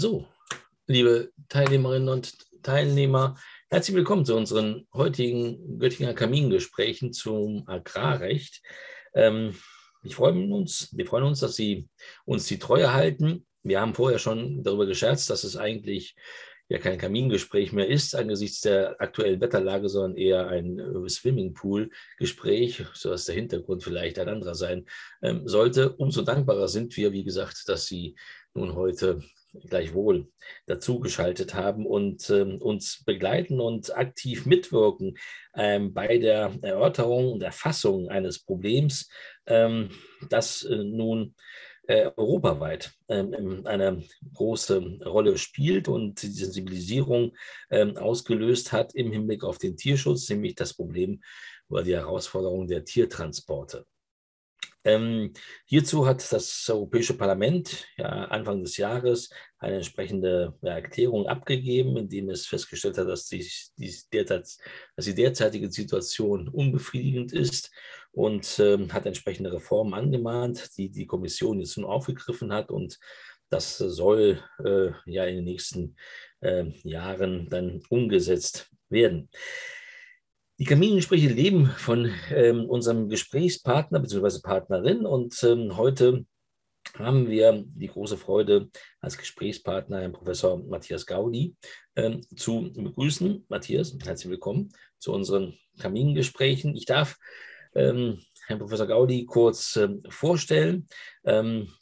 So, liebe Teilnehmerinnen und Teilnehmer, herzlich willkommen zu unseren heutigen Göttinger Kamingesprächen zum Agrarrecht. Ähm, ich freue uns, wir freuen uns, dass Sie uns die Treue halten. Wir haben vorher schon darüber gescherzt, dass es eigentlich ja kein Kamingespräch mehr ist angesichts der aktuellen Wetterlage, sondern eher ein äh, Swimmingpool-Gespräch, so dass der Hintergrund vielleicht ein anderer sein ähm, sollte. Umso dankbarer sind wir, wie gesagt, dass Sie nun heute gleichwohl dazugeschaltet haben und ähm, uns begleiten und aktiv mitwirken ähm, bei der Erörterung und Erfassung eines Problems, ähm, das äh, nun äh, europaweit ähm, eine große Rolle spielt und die Sensibilisierung ähm, ausgelöst hat im Hinblick auf den Tierschutz, nämlich das Problem oder die Herausforderung der Tiertransporte. Ähm, hierzu hat das Europäische Parlament ja, Anfang des Jahres eine entsprechende Erklärung abgegeben, in dem es festgestellt hat, dass die, die, derzeit, dass die derzeitige Situation unbefriedigend ist und ähm, hat entsprechende Reformen angemahnt, die die Kommission jetzt nun aufgegriffen hat. Und das soll äh, ja in den nächsten äh, Jahren dann umgesetzt werden. Die Kamingespräche leben von ähm, unserem Gesprächspartner bzw. Partnerin und ähm, heute haben wir die große Freude, als Gesprächspartner Herrn Professor Matthias Gaudi ähm, zu begrüßen. Matthias, herzlich willkommen zu unseren Kamingesprächen. Ich darf ähm, Herrn Professor Gaudi kurz ähm, vorstellen. Ähm,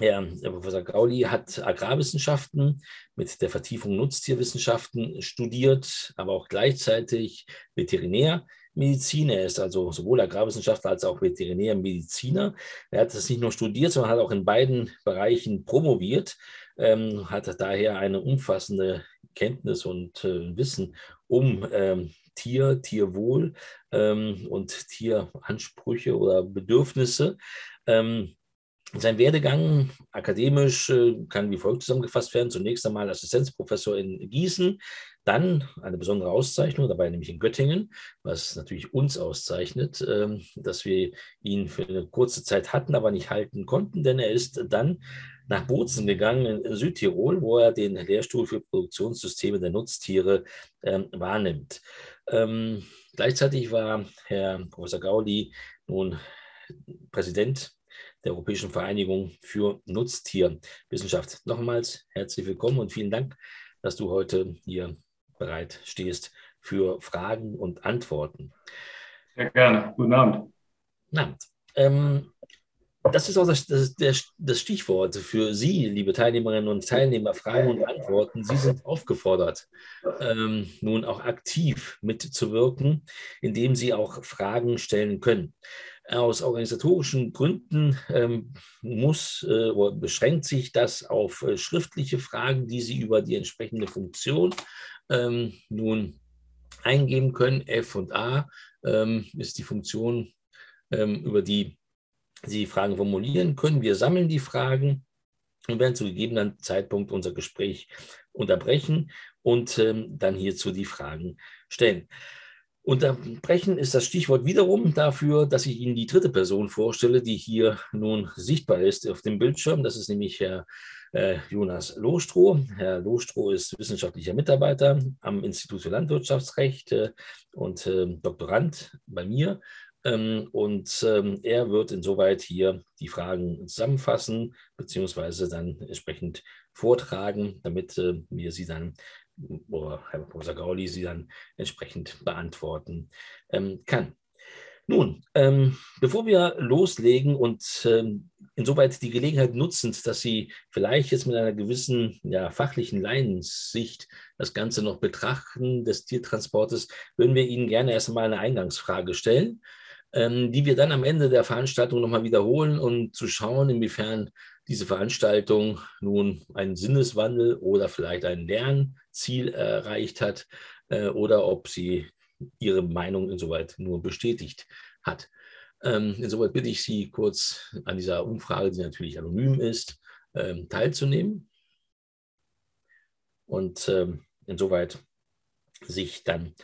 Herr Professor Gauli hat Agrarwissenschaften mit der Vertiefung Nutztierwissenschaften studiert, aber auch gleichzeitig Veterinärmedizin. Er ist also sowohl Agrarwissenschaftler als auch Veterinärmediziner. Er hat das nicht nur studiert, sondern hat auch in beiden Bereichen promoviert, ähm, hat daher eine umfassende Kenntnis und äh, Wissen um ähm, Tier, Tierwohl ähm, und Tieransprüche oder Bedürfnisse. Ähm, sein Werdegang akademisch äh, kann wie folgt zusammengefasst werden. Zunächst einmal Assistenzprofessor in Gießen, dann eine besondere Auszeichnung, dabei nämlich in Göttingen, was natürlich uns auszeichnet, ähm, dass wir ihn für eine kurze Zeit hatten, aber nicht halten konnten, denn er ist dann nach Bozen gegangen in Südtirol, wo er den Lehrstuhl für Produktionssysteme der Nutztiere ähm, wahrnimmt. Ähm, gleichzeitig war Herr Professor Gauli nun Präsident der Europäischen Vereinigung für Nutztierwissenschaft. Nochmals herzlich willkommen und vielen Dank, dass du heute hier bereit stehst für Fragen und Antworten. Sehr gerne. Guten Abend. Guten Abend. Ähm, das ist auch das, das, das, Stichwort für Sie, liebe Teilnehmerinnen und Teilnehmer, Fragen und Antworten. Sie sind aufgefordert, ähm, nun auch aktiv mitzuwirken, indem Sie auch Fragen stellen können. Aus organisatorischen Gründen ähm, muss äh, oder beschränkt sich das auf äh, schriftliche Fragen, die Sie über die entsprechende Funktion ähm, nun eingeben können. F und A ähm, ist die Funktion, ähm, über die Sie Fragen formulieren können. Wir sammeln die Fragen und werden zu gegebenen Zeitpunkt unser Gespräch unterbrechen und ähm, dann hierzu die Fragen stellen. Unterbrechen ist das Stichwort wiederum dafür, dass ich Ihnen die dritte Person vorstelle, die hier nun sichtbar ist auf dem Bildschirm. Das ist nämlich Herr äh, Jonas Lohstroh. Herr Lohstroh ist wissenschaftlicher Mitarbeiter am Institut für Landwirtschaftsrecht äh, und äh, Doktorand bei mir. Ähm, und ähm, er wird insoweit hier die Fragen zusammenfassen, beziehungsweise dann entsprechend vortragen, damit äh, wir sie dann oder Herr Professor Gauli sie dann entsprechend beantworten ähm, kann. Nun, ähm, bevor wir loslegen und ähm, insoweit die Gelegenheit nutzend, dass Sie vielleicht jetzt mit einer gewissen ja, fachlichen Laiensicht das Ganze noch betrachten des Tiertransportes, würden wir Ihnen gerne erst einmal eine Eingangsfrage stellen, die wir dann am Ende der Veranstaltung nochmal wiederholen, um zu schauen, inwiefern diese Veranstaltung nun einen Sinneswandel oder vielleicht ein Lernziel erreicht hat äh, oder ob sie ihre Meinung insoweit nur bestätigt hat. Ähm, insoweit bitte ich Sie kurz an dieser Umfrage, die natürlich anonym ist, ähm, teilzunehmen und ähm, insoweit sich dann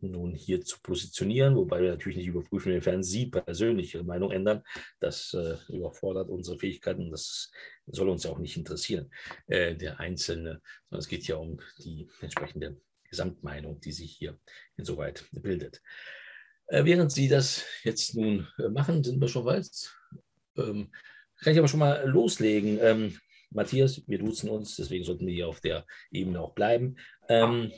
nun hier zu positionieren, wobei wir natürlich nicht überprüfen, inwiefern Sie persönlich Ihre Meinung ändern. Das äh, überfordert unsere Fähigkeiten. Das soll uns ja auch nicht interessieren, äh, der Einzelne, sondern es geht ja um die entsprechende Gesamtmeinung, die sich hier insoweit bildet. Äh, während Sie das jetzt nun äh, machen, sind wir schon weit. Ähm, kann ich aber schon mal loslegen. Ähm, Matthias, wir duzen uns, deswegen sollten wir hier auf der Ebene auch bleiben. Ähm,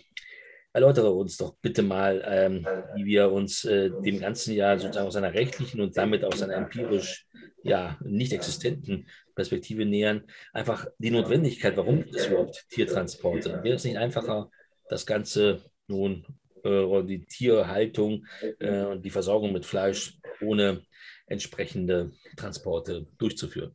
erläutere uns doch bitte mal, ähm, wie wir uns äh, dem ganzen Jahr sozusagen aus einer rechtlichen und damit aus einer empirisch ja, nicht existenten Perspektive nähern. Einfach die Notwendigkeit, warum gibt es überhaupt Tiertransporte? Wäre es nicht einfacher, das Ganze nun äh, oder die Tierhaltung äh, und die Versorgung mit Fleisch ohne entsprechende Transporte durchzuführen?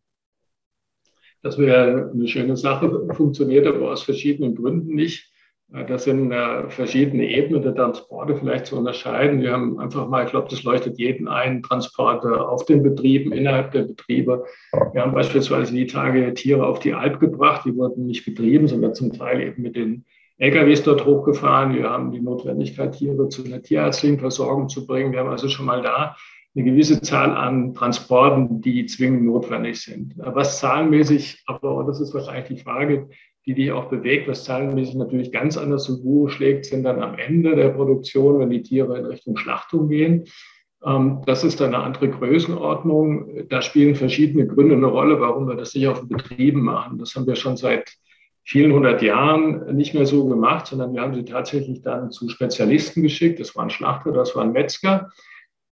Das wäre eine schöne Sache, funktioniert aber aus verschiedenen Gründen nicht. Das sind äh, verschiedene Ebenen der Transporte vielleicht zu unterscheiden. Wir haben einfach mal, ich glaube, das leuchtet jeden ein, Transporte auf den Betrieben, innerhalb der Betriebe. Wir haben beispielsweise die Tage Tiere auf die Alp gebracht, die wurden nicht betrieben, sondern zum Teil eben mit den LKWs dort hochgefahren. Wir haben die Notwendigkeit, Tiere zu einer tierärztlichen Versorgung zu bringen. Wir haben also schon mal da eine gewisse Zahl an Transporten, die zwingend notwendig sind. Was zahlenmäßig, aber das ist wahrscheinlich die Frage, die dich auch bewegt, was zahlenmäßig natürlich ganz anders zu Buche schlägt, sind dann am Ende der Produktion, wenn die Tiere in Richtung Schlachtung gehen. Ähm, das ist dann eine andere Größenordnung. Da spielen verschiedene Gründe eine Rolle, warum wir das nicht auf den Betrieben machen. Das haben wir schon seit vielen hundert Jahren nicht mehr so gemacht, sondern wir haben sie tatsächlich dann zu Spezialisten geschickt. Das waren Schlachter, das waren Metzger.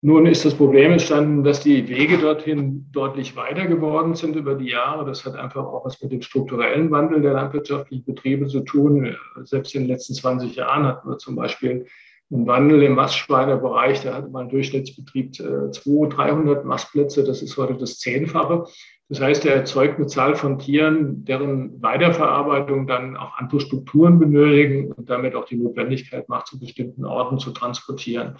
Nun ist das Problem entstanden, dass die Wege dorthin deutlich weiter geworden sind über die Jahre. Das hat einfach auch was mit dem strukturellen Wandel der landwirtschaftlichen Betriebe zu tun. Selbst in den letzten 20 Jahren hatten wir zum Beispiel einen Wandel im Mastschweinerbereich. Da hatte man Durchschnittsbetrieb 200, äh, 300 Mastplätze. Das ist heute das Zehnfache. Das heißt, er erzeugt eine Zahl von Tieren, deren Weiterverarbeitung dann auch andere Strukturen benötigen und damit auch die Notwendigkeit macht, zu bestimmten Orten zu transportieren.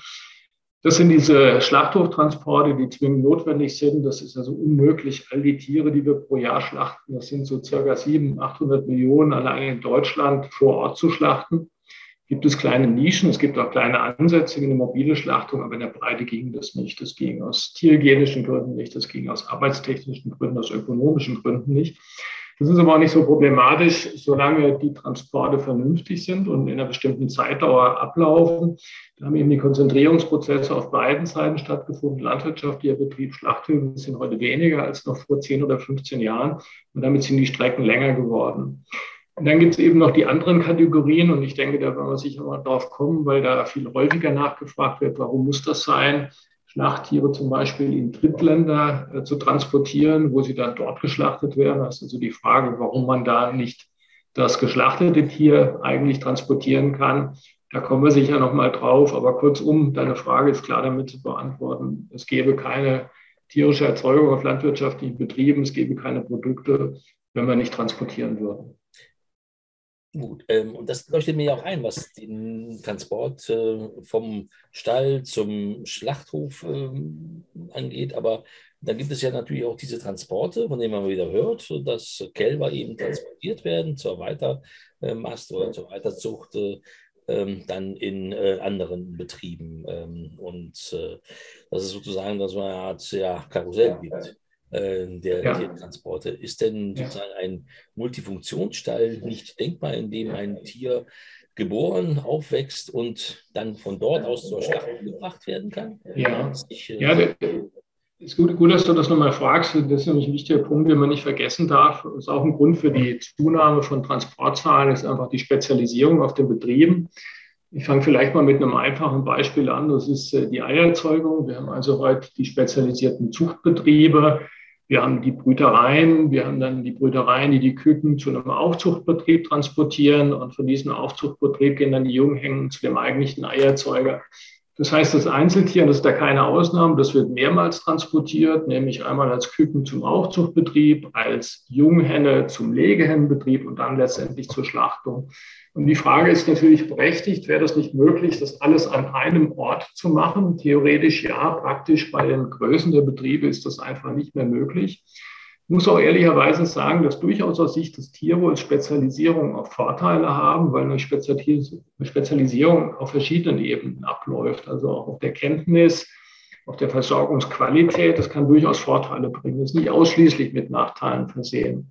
Das sind diese Schlachthoftransporte, die zwingend notwendig sind. Das ist also unmöglich. All die Tiere, die wir pro Jahr schlachten, das sind so circa 700, 800 Millionen allein in Deutschland vor Ort zu schlachten. Gibt es kleine Nischen, es gibt auch kleine Ansätze wie eine mobile Schlachtung, aber in der Breite ging das nicht. Das ging aus tierhygienischen Gründen nicht, das ging aus arbeitstechnischen Gründen, aus ökonomischen Gründen nicht. Das ist aber auch nicht so problematisch, solange die Transporte vernünftig sind und in einer bestimmten Zeitdauer ablaufen. Da haben eben die Konzentrierungsprozesse auf beiden Seiten stattgefunden. Landwirtschaftlicher Betrieb, Schlachthöfe sind heute weniger als noch vor 10 oder 15 Jahren. Und damit sind die Strecken länger geworden. Und dann gibt es eben noch die anderen Kategorien. Und ich denke, da werden wir sicher mal drauf kommen, weil da viel häufiger nachgefragt wird, warum muss das sein? Schlachttiere zum Beispiel in Drittländer äh, zu transportieren, wo sie dann dort geschlachtet werden. Das ist also die Frage, warum man da nicht das geschlachtete Tier eigentlich transportieren kann. Da kommen wir sicher noch mal drauf. Aber kurzum, deine Frage ist klar damit zu beantworten. Es gäbe keine tierische Erzeugung auf landwirtschaftlichen Betrieben. Es gäbe keine Produkte, wenn wir nicht transportieren würden. Gut, ähm, und das leuchtet mir ja auch ein, was den Transport äh, vom Stall zum Schlachthof äh, angeht. Aber dann gibt es ja natürlich auch diese Transporte, von denen man wieder hört, dass Kälber eben transportiert werden zur Weitermast oder zur Weiterzucht, äh, ähm, dann in äh, anderen Betrieben. Ähm, und äh, das ist sozusagen, dass man eine Art ja, Karussell gibt. Äh, der ja. Tiertransporte. Ist denn sozusagen ein Multifunktionsstall nicht denkbar, in dem ein Tier geboren, aufwächst und dann von dort aus zur Schlacht gebracht werden kann? Ja, ich, äh, ja ist gut, gut, dass du das nochmal fragst. Das ist nämlich ein wichtiger Punkt, den man nicht vergessen darf. Das ist auch ein Grund für die Zunahme von Transportzahlen, ist einfach die Spezialisierung auf den Betrieben. Ich fange vielleicht mal mit einem einfachen Beispiel an. Das ist äh, die Eierzeugung. Wir haben also heute die spezialisierten Zuchtbetriebe, wir haben die Brütereien, wir haben dann die Brütereien, die die Küken zu einem Aufzuchtbetrieb transportieren und von diesem Aufzuchtbetrieb gehen dann die Junghängen zu dem eigentlichen Eierzeuger. Das heißt, das Einzeltier, das ist da keine Ausnahme, das wird mehrmals transportiert, nämlich einmal als Küken zum Aufzuchtbetrieb, als Junghenne zum Legehennenbetrieb und dann letztendlich zur Schlachtung. Und die Frage ist natürlich berechtigt, wäre das nicht möglich, das alles an einem Ort zu machen? Theoretisch ja, praktisch bei den Größen der Betriebe ist das einfach nicht mehr möglich. Muss auch ehrlicherweise sagen, dass durchaus aus Sicht des Tierwohls Spezialisierung auch Vorteile haben, weil eine Spezialisierung auf verschiedenen Ebenen abläuft, also auch auf der Kenntnis, auf der Versorgungsqualität. Das kann durchaus Vorteile bringen. Das ist nicht ausschließlich mit Nachteilen versehen.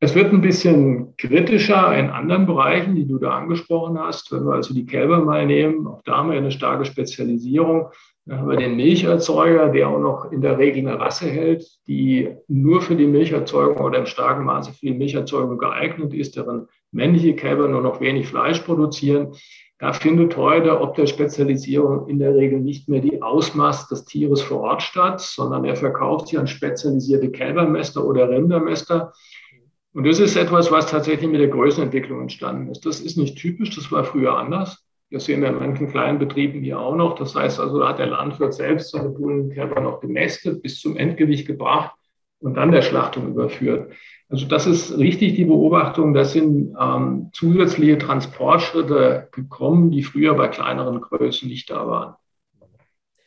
Es wird ein bisschen kritischer in anderen Bereichen, die du da angesprochen hast. Wenn wir also die Kälber mal nehmen, auch da haben wir eine starke Spezialisierung. Dann haben wir den Milcherzeuger, der auch noch in der Regel eine Rasse hält, die nur für die Milcherzeugung oder im starken Maße für die Milcherzeugung geeignet ist, deren männliche Kälber nur noch wenig Fleisch produzieren. Da findet heute ob der Spezialisierung in der Regel nicht mehr die Ausmaß des Tieres vor Ort statt, sondern er verkauft sie an spezialisierte Kälbermäster oder Rindermäster und das ist etwas, was tatsächlich mit der Größenentwicklung entstanden ist. Das ist nicht typisch, das war früher anders. Das sehen wir in manchen kleinen Betrieben hier auch noch. Das heißt also, da hat der Landwirt selbst seine Bullenkälber noch gemästet, bis zum Endgewicht gebracht und dann der Schlachtung überführt. Also das ist richtig die Beobachtung. Da sind ähm, zusätzliche Transportschritte gekommen, die früher bei kleineren Größen nicht da waren.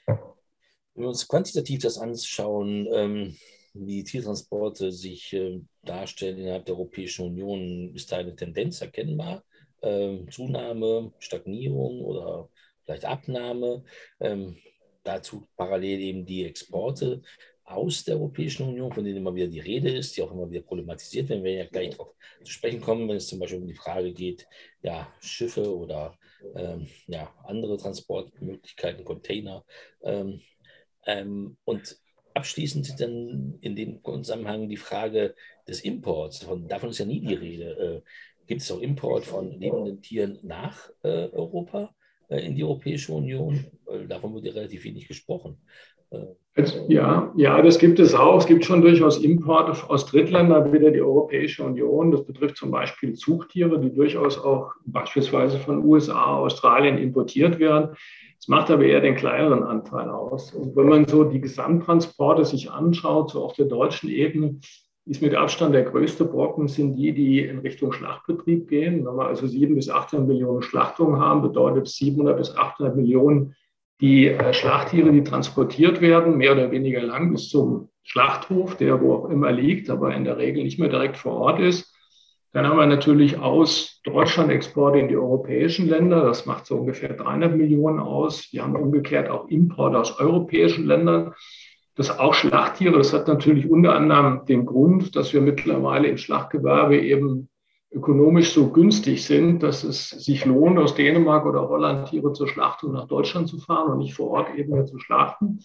Wenn wir uns quantitativ das anschauen, ähm, wie Tiertransporte sich äh, darstellen innerhalb der Europäischen Union, ist da eine Tendenz erkennbar? Ähm, Zunahme, Stagnierung oder vielleicht Abnahme. Ähm, dazu parallel eben die Exporte aus der Europäischen Union, von denen immer wieder die Rede ist, die auch immer wieder problematisiert werden. Wir werden ja gleich darauf zu sprechen kommen, wenn es zum Beispiel um die Frage geht, ja, Schiffe oder ähm, ja, andere Transportmöglichkeiten, Container. Ähm, ähm, und abschließend dann in dem Zusammenhang die Frage des Imports. Davon, davon ist ja nie die Rede. Äh, gibt es auch Import von lebenden Tieren nach äh, Europa äh, in die Europäische Union? davon wird ja relativ wenig gesprochen. Äh, ja, ja, das gibt es auch. Es gibt schon durchaus Importe aus Drittländern wieder die Europäische Union. Das betrifft zum Beispiel Zugtiere, die durchaus auch beispielsweise von USA, Australien importiert werden. Es macht aber eher den kleineren Anteil aus. Und wenn man so die Gesamttransporte sich anschaut, so auf der deutschen Ebene, ist mit Abstand der größte Brocken sind die, die in Richtung Schlachtbetrieb gehen. Wenn wir also sieben bis 800 Millionen Schlachtungen haben, bedeutet 700 bis 800 Millionen die äh, Schlachttiere, die transportiert werden, mehr oder weniger lang bis zum Schlachthof, der wo auch immer liegt, aber in der Regel nicht mehr direkt vor Ort ist. Dann haben wir natürlich aus Deutschland Exporte in die europäischen Länder. Das macht so ungefähr 300 Millionen aus. Wir haben umgekehrt auch Importe aus europäischen Ländern. Das auch Schlachttiere. Das hat natürlich unter anderem den Grund, dass wir mittlerweile im Schlachtgewerbe eben ökonomisch so günstig sind, dass es sich lohnt, aus Dänemark oder Holland Tiere zur Schlachtung nach Deutschland zu fahren und nicht vor Ort eben mehr zu schlachten.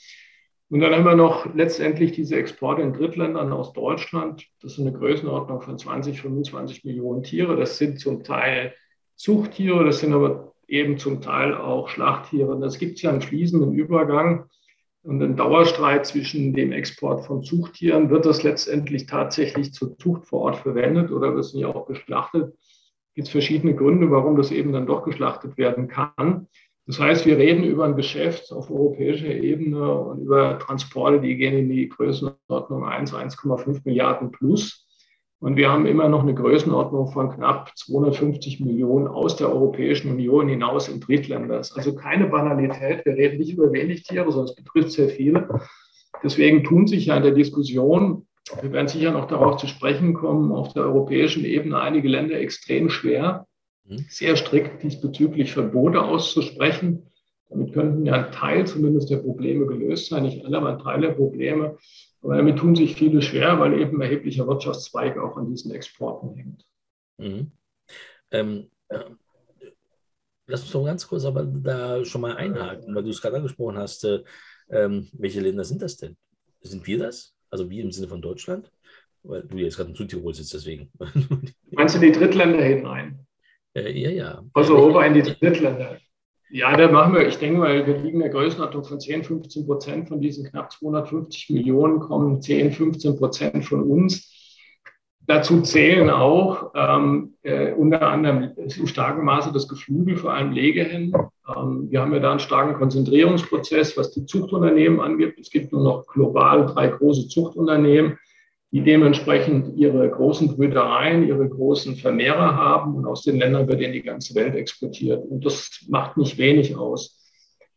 Und dann haben wir noch letztendlich diese Exporte in Drittländern aus Deutschland. Das ist eine Größenordnung von 20, 25 Millionen Tiere. Das sind zum Teil Zuchttiere, das sind aber eben zum Teil auch Schlachttiere. Das gibt es ja einen fließenden Übergang und einen Dauerstreit zwischen dem Export von Zuchttieren. Wird das letztendlich tatsächlich zur Zucht vor Ort verwendet oder wird es nicht auch geschlachtet? Es gibt verschiedene Gründe, warum das eben dann doch geschlachtet werden kann. Das heißt, wir reden über ein Geschäft auf europäischer Ebene und über Transporte, die gehen in die Größenordnung 1, 1,5 Milliarden plus. Und wir haben immer noch eine Größenordnung von knapp 250 Millionen aus der Europäischen Union hinaus in Drittländer. Also keine Banalität. Wir reden nicht über wenig Tiere, sondern es betrifft sehr viele. Deswegen tun sich ja in der Diskussion, wir werden sicher noch darauf zu sprechen kommen, auf der europäischen Ebene einige Länder extrem schwer, Mhm. sehr strikt diesbezüglich Verbote auszusprechen. Damit könnten ja ein Teil zumindest der Probleme gelöst sein, nicht alle, aber ein Teil der Probleme. Aber damit tun sich viele schwer, weil eben erheblicher Wirtschaftszweig auch an diesen Exporten hängt. Mhm. Ähm, äh, lass uns doch ganz kurz aber da schon mal einhaken, weil du es gerade angesprochen hast. Äh, ähm, welche Länder sind das denn? Sind wir das? Also wie im Sinne von Deutschland? Weil du jetzt gerade in Südtirol sitzt, deswegen. Meinst du die Drittländer hinein? Äh, ja, ja. Also Europa in die Drittländer. Ja, da machen wir, ich denke mal, wir liegen in der Größenordnung von 10, 15 Prozent von diesen knapp 250 Millionen, kommen 10, 15 Prozent von uns. Dazu zählen auch ähm, äh, unter anderem in starkem Maße das Geflügel, vor allem Legehennen. Ähm, wir haben ja da einen starken Konzentrierungsprozess, was die Zuchtunternehmen angeht. Es gibt nur noch global drei große Zuchtunternehmen die dementsprechend ihre großen Brüdereien, ihre großen Vermehrer haben und aus den Ländern wird in die ganze Welt exportiert. Und das macht nicht wenig aus.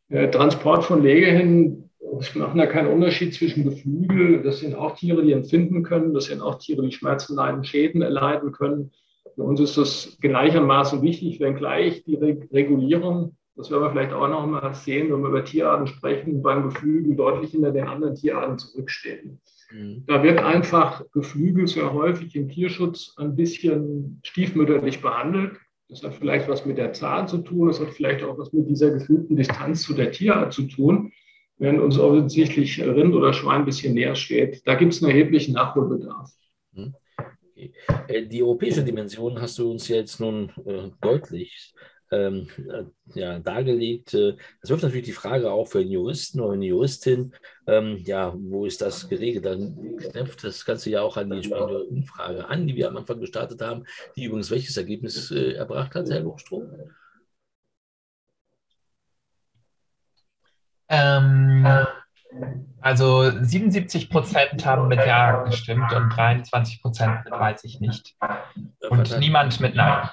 Transport von Legehennen wir machen da keinen Unterschied zwischen Geflügel, das sind auch Tiere, die empfinden können, das sind auch Tiere, die Schmerzen leiden, Schäden erleiden können. Für uns ist das gleichermaßen wichtig, wenngleich die Regulierung, das werden wir vielleicht auch noch mal sehen, wenn wir über Tierarten sprechen, beim Geflügel deutlich hinter den anderen Tierarten zurückstehen. Mhm. Da wird einfach Geflügel sehr häufig im Tierschutz ein bisschen stiefmütterlich behandelt. Das hat vielleicht was mit der Zahl zu tun, das hat vielleicht auch was mit dieser gefühlten Distanz zu der Tierart zu tun, während uns offensichtlich Rind oder Schwein ein bisschen näher steht. Da gibt es einen erheblichen Nachholbedarf. Mhm. Äh, die europäische Dimension hast du uns jetzt nun äh, deutlich ähm, äh, ja, dargelegt. Äh, das wirft natürlich die Frage auch für einen Juristen oder eine Juristin, ähm, ja, wo ist das geregelt? Dann knüpft das Ganze ja auch an die entsprechende Umfrage an, die wir am Anfang gestartet haben, die übrigens welches Ergebnis äh, erbracht hat, Herr Luchstroh? Ähm, also 77 Prozent haben mit Ja gestimmt und 23 Prozent mit Weiß ich nicht. Und niemand mit Nein.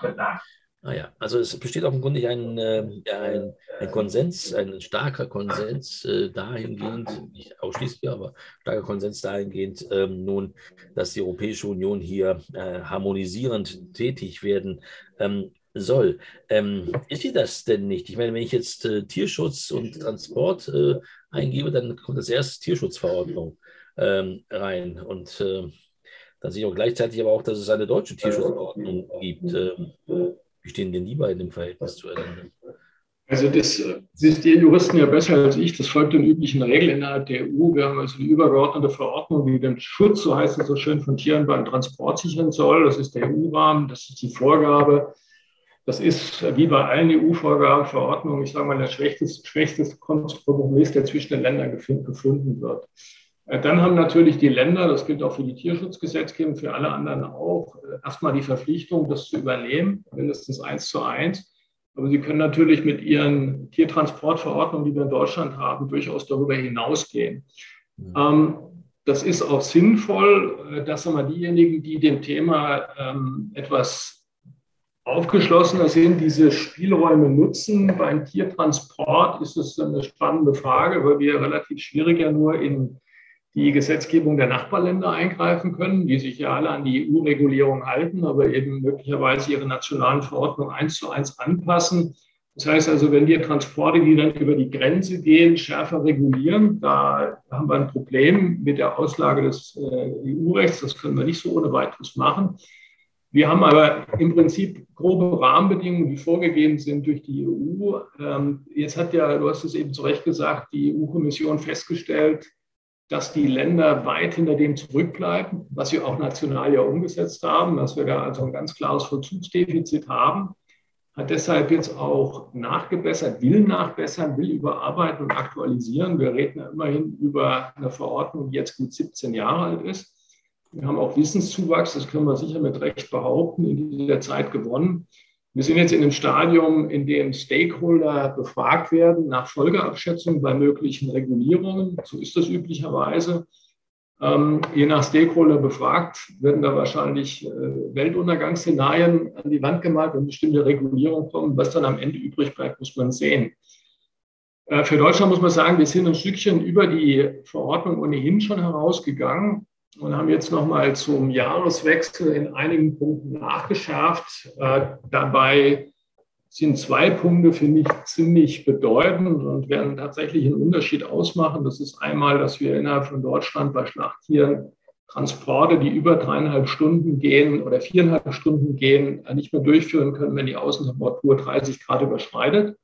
Naja, ah also es besteht offenkundig ein, äh, ein, ein Konsens, ein starker Konsens äh, dahingehend, nicht ausschließlich, aber starker Konsens dahingehend, ähm, nun, dass die Europäische Union hier äh, harmonisierend tätig werden ähm, soll. Ähm, ist sie das denn nicht? Ich meine, wenn ich jetzt äh, Tierschutz und Transport äh, eingebe, dann kommt das erste Tierschutzverordnung ähm, rein und äh, dann sehe ich auch gleichzeitig aber auch, dass es eine deutsche Tierschutzverordnung gibt. Wie stehen denn die beiden im Verhältnis zueinander? Also das wisst ihr Juristen ja besser als ich. Das folgt den üblichen Regeln innerhalb der EU. Wir haben also die übergeordnete Verordnung, die den Schutz, so heißt es so schön, von Tieren beim Transport sichern soll. Das ist der EU-Rahmen, das ist die Vorgabe. Das ist wie bei allen EU-Vorgaben, Verordnungen, ich sage mal, der schwächste, schwächste Kompromiss, der zwischen den Ländern gefunden wird. Äh, dann haben natürlich die Länder, das gilt auch für die Tierschutzgesetzgebung, für alle anderen auch, äh, erstmal die Verpflichtung, das zu übernehmen, mindestens eins zu eins. Aber sie können natürlich mit ihren Tiertransportverordnungen, die wir in Deutschland haben, durchaus darüber hinausgehen. Mhm. das ist auch sinnvoll, äh, dass wir diejenigen, die dem Thema ähm, etwas aufgeschlossener sind, diese Spielräume nutzen. Beim Tiertransport ist es eine spannende Frage, weil wir relativ schwierig ja nur in die Gesetzgebung der Nachbarländer eingreifen können, die sich ja alle an die EU-Regulierung halten, aber eben möglicherweise ihre nationalen Verordnungen eins zu eins anpassen. Das heißt also, wenn wir Transporte, die dann über die Grenze gehen, schärfer regulieren, da haben wir ein Problem mit der Auslage des äh, EU-Rechts. Das können wir nicht so ohne weiteres machen. Wir haben aber im Prinzip grobe Rahmenbedingungen, die vorgegeben sind durch die EU. Ähm, jetzt hat ja, du hast es eben zu Recht gesagt, die EU-Kommission festgestellt, dass die Länder weit hinter dem zurückbleiben, was wir auch national ja umgesetzt haben, dass wir da also ein ganz klares Vollzugsdefizit haben, hat deshalb jetzt auch nachgebessert, will nachbessern, will überarbeiten und aktualisieren. Wir reden ja immerhin über eine Verordnung, die jetzt gut 17 Jahre alt ist. Wir haben auch Wissenszuwachs, das können wir sicher mit Recht behaupten, in dieser Zeit gewonnen. Wir sind jetzt in einem Stadium, in dem Stakeholder befragt werden nach Folgeabschätzungen bei möglichen Regulierungen. So ist das üblicherweise. Ähm, je nach Stakeholder befragt, werden da wahrscheinlich äh, Weltuntergangsszenarien an die Wand gemalt, wenn bestimmte Regulierungen kommen. Was dann am Ende übrig bleibt, muss man sehen. Äh, für Deutschland muss man sagen, wir sind ein Stückchen über die Verordnung ohnehin schon herausgegangen und haben jetzt nochmal zum Jahreswechsel in einigen Punkten nachgeschärft. Äh, dabei sind zwei Punkte, finde ich, ziemlich bedeutend und werden tatsächlich einen Unterschied ausmachen. Das ist einmal, dass wir innerhalb von Deutschland bei Schlachttieren Transporte, die über dreieinhalb Stunden gehen oder viereinhalb Stunden gehen, nicht mehr durchführen können, wenn die Außentemperatur 30 Grad überschreitet.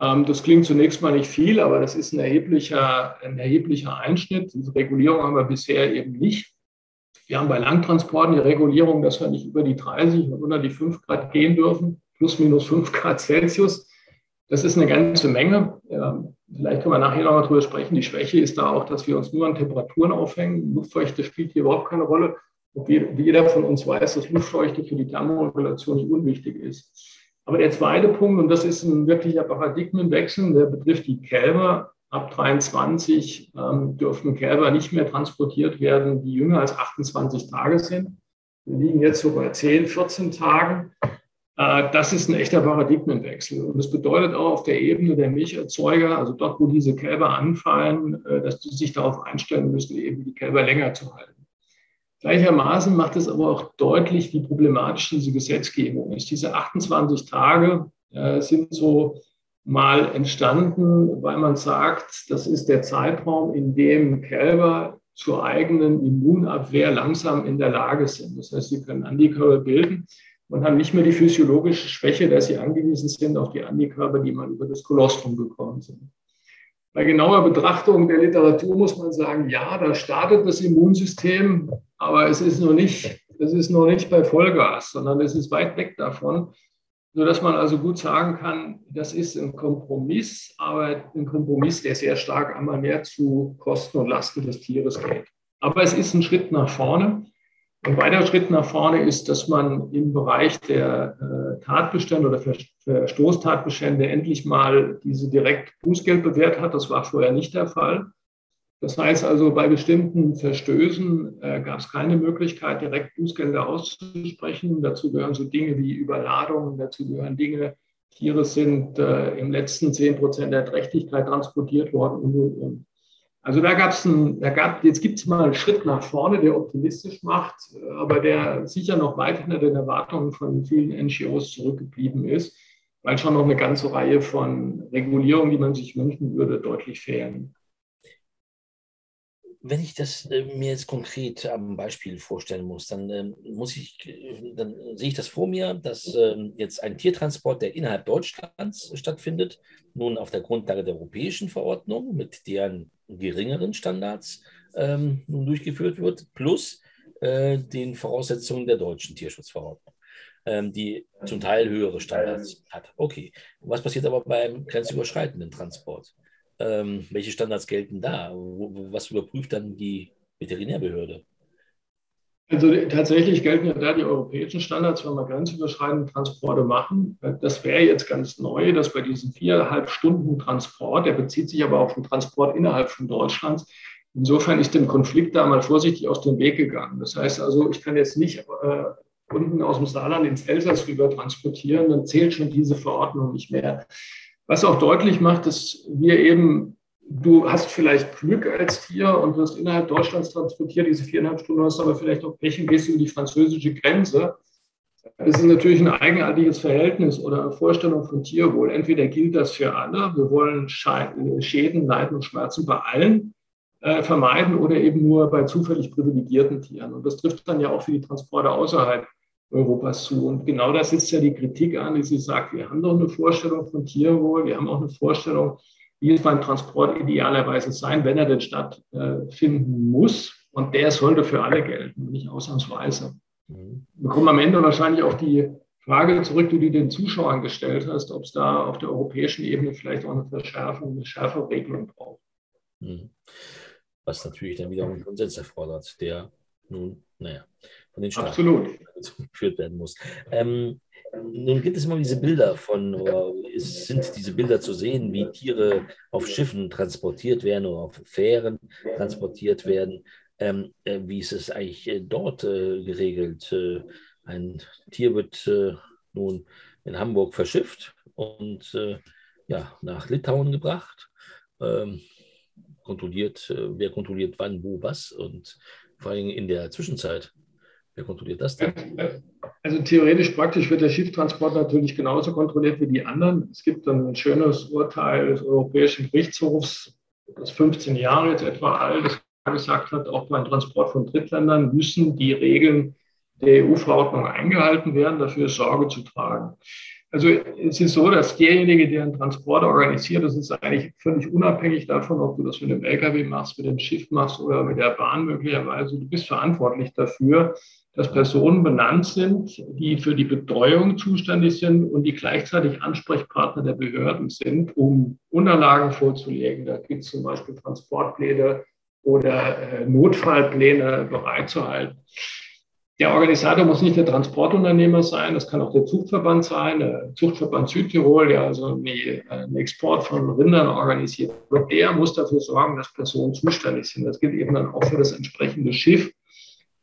Ähm, das klingt zunächst mal nicht viel, aber das ist ein erheblicher, ein erheblicher Einschnitt. Diese Regulierung haben wir bisher eben nicht. Wir haben bei Langtransporten die Regulierung, dass wir nicht über die 30 und unter die 5 Grad gehen dürfen, plus minus 5 Grad Celsius. Das ist eine ganze Menge. Vielleicht können wir nachher noch mal drüber sprechen. Die Schwäche ist da auch, dass wir uns nur an Temperaturen aufhängen. Luftfeuchte spielt hier überhaupt keine Rolle. Und jeder von uns weiß, dass Luftfeuchte für die Thermoregulation nicht unwichtig ist. Aber der zweite Punkt, und das ist ein wirklicher Paradigmenwechsel, der betrifft die Kälber. Ab 23 ähm, dürfen Kälber nicht mehr transportiert werden, die jünger als 28 Tage sind. Wir liegen jetzt so bei 10, 14 Tagen. Äh, das ist ein echter Paradigmenwechsel. Und das bedeutet auch auf der Ebene der Milcherzeuger, also dort, wo diese Kälber anfallen, äh, dass die sich darauf einstellen müssen, eben die Kälber länger zu halten. Gleichermaßen macht es aber auch deutlich, wie problematisch diese Gesetzgebung ist. Diese 28 Tage äh, sind so mal entstanden, weil man sagt, das ist der Zeitraum, in dem Kälber zur eigenen Immunabwehr langsam in der Lage sind. Das heißt, sie können Antikörper bilden und haben nicht mehr die physiologische Schwäche, dass sie angewiesen sind auf die Antikörper, die man über das Kolostrum bekommen sind. Bei genauer Betrachtung der Literatur muss man sagen, ja, da startet das Immunsystem, aber es ist noch nicht, es ist noch nicht bei Vollgas, sondern es ist weit weg davon, sodass man also gut sagen kann, das ist ein Kompromiss, aber ein Kompromiss, der sehr stark einmal mehr zu Kosten und Lasten des Tieres geht. Aber es ist ein Schritt nach vorne. Ein weiterer Schritt nach vorne ist, dass man im Bereich der äh, Tatbestände oder Verstoßtatbestände endlich mal diese direkt Bußgeld bewährt hat. Das war vorher nicht der Fall. Das heißt also, bei bestimmten Verstößen äh, gab es keine Möglichkeit, direkt Bußgelder auszusprechen. Dazu gehören so Dinge wie Überladungen, dazu gehören Dinge, Tiere sind äh, im letzten 10 Prozent der Trächtigkeit transportiert worden und, und, und. Also da gab es ein, da gab, jetzt gibt es mal einen Schritt nach vorne, der optimistisch macht, aber der sicher noch weit hinter den Erwartungen von vielen NGOs zurückgeblieben ist, weil schon noch eine ganze Reihe von Regulierungen, die man sich wünschen würde, deutlich fehlen. Wenn ich das äh, mir jetzt konkret am Beispiel vorstellen muss, dann äh, muss ich, dann sehe ich das vor mir, dass äh, jetzt ein Tiertransport, der innerhalb Deutschlands stattfindet, nun auf der Grundlage der europäischen Verordnung mit deren geringeren Standards ähm, nun durchgeführt wird, plus äh, den Voraussetzungen der deutschen Tierschutzverordnung, ähm, die zum Teil höhere Standards hat. Okay, was passiert aber beim grenzüberschreitenden Transport? Ähm, welche Standards gelten da? Was überprüft dann die Veterinärbehörde? Also tatsächlich gelten ja da die europäischen Standards, wenn wir grenzüberschreitende Transporte machen. Das wäre jetzt ganz neu, dass bei diesem viereinhalb Stunden Transport, der bezieht sich aber auf den Transport innerhalb von Deutschlands, insofern ist dem Konflikt da mal vorsichtig aus dem Weg gegangen. Das heißt also, ich kann jetzt nicht äh, unten aus dem Saarland ins Elsass rüber transportieren, dann zählt schon diese Verordnung nicht mehr. Was auch deutlich macht, dass wir eben du hast vielleicht Glück als Tier und wirst innerhalb Deutschlands transportiert, diese viereinhalb Stunden hast aber vielleicht auch Pech und gehst über die französische Grenze. Das ist natürlich ein eigenartiges Verhältnis oder eine Vorstellung von Tierwohl. Entweder gilt das für alle, wir wollen Schäden, Leiden und Schmerzen bei allen äh, vermeiden oder eben nur bei zufällig privilegierten Tieren. Und das trifft dann ja auch für die Transporte außerhalb Europas zu. Und genau das ist ja die Kritik an, die sie sagt, wir haben doch eine Vorstellung von Tierwohl, wir haben auch eine Vorstellung wie es beim Transport idealerweise sein, wenn er denn stattfinden muss. Und der sollte für alle gelten, nicht ausnahmsweise. Mhm. Wir kommen am Ende wahrscheinlich auf die Frage zurück, die du den Zuschauern gestellt hast, ob es da auf der europäischen Ebene vielleicht auch eine Verschärfung, eine schärfere Regelung braucht. Mhm. Was natürlich dann wiederum einen Konsens erfordert, der nun, naja, von den Staaten Absolut. geführt werden muss. Ähm, nun gibt es immer diese Bilder von, oder es sind diese Bilder zu sehen, wie Tiere auf Schiffen transportiert werden oder auf Fähren transportiert werden. Ähm, äh, wie ist es eigentlich äh, dort äh, geregelt? Äh, ein Tier wird äh, nun in Hamburg verschifft und äh, ja, nach Litauen gebracht. Ähm, kontrolliert, wer kontrolliert wann, wo, was und vor allem in der Zwischenzeit Wer kontrolliert das denn? Also theoretisch praktisch wird der Schifftransport natürlich genauso kontrolliert wie die anderen. Es gibt ein schönes Urteil des Europäischen Gerichtshofs, das 15 Jahre jetzt etwa alt, das gesagt hat, auch beim Transport von Drittländern müssen die Regeln der EU-Verordnung eingehalten werden, dafür Sorge zu tragen. Also es ist so, dass derjenige, der einen Transport organisiert, das ist eigentlich völlig unabhängig davon, ob du das mit dem LKW machst, mit dem Schiff machst oder mit der Bahn möglicherweise. Du bist verantwortlich dafür, dass Personen benannt sind, die für die Betreuung zuständig sind und die gleichzeitig Ansprechpartner der Behörden sind, um Unterlagen vorzulegen. Da gibt es zum Beispiel Transportpläne oder äh, Notfallpläne bereitzuhalten. Der Organisator muss nicht der Transportunternehmer sein, das kann auch der Zuchtverband sein, der Zuchtverband Südtirol, der also einen Export von Rindern organisiert. Der muss dafür sorgen, dass Personen zuständig sind. Das gilt eben dann auch für das entsprechende Schiff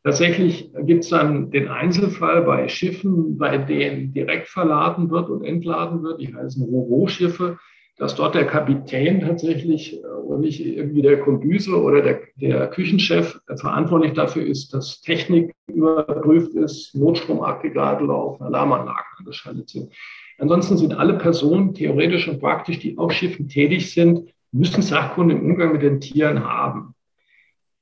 Tatsächlich gibt es dann den Einzelfall bei Schiffen, bei denen direkt verladen wird und entladen wird, die heißen Roro-Schiffe, dass dort der Kapitän tatsächlich äh, und nicht irgendwie der Kombüse oder der, der Küchenchef verantwortlich dafür ist, dass Technik überprüft ist, Notstromaggregate laufen, Alarmanlagen angeschaltet sind. Ansonsten sind alle Personen theoretisch und praktisch, die auf Schiffen tätig sind, müssen Sachkunde im Umgang mit den Tieren haben.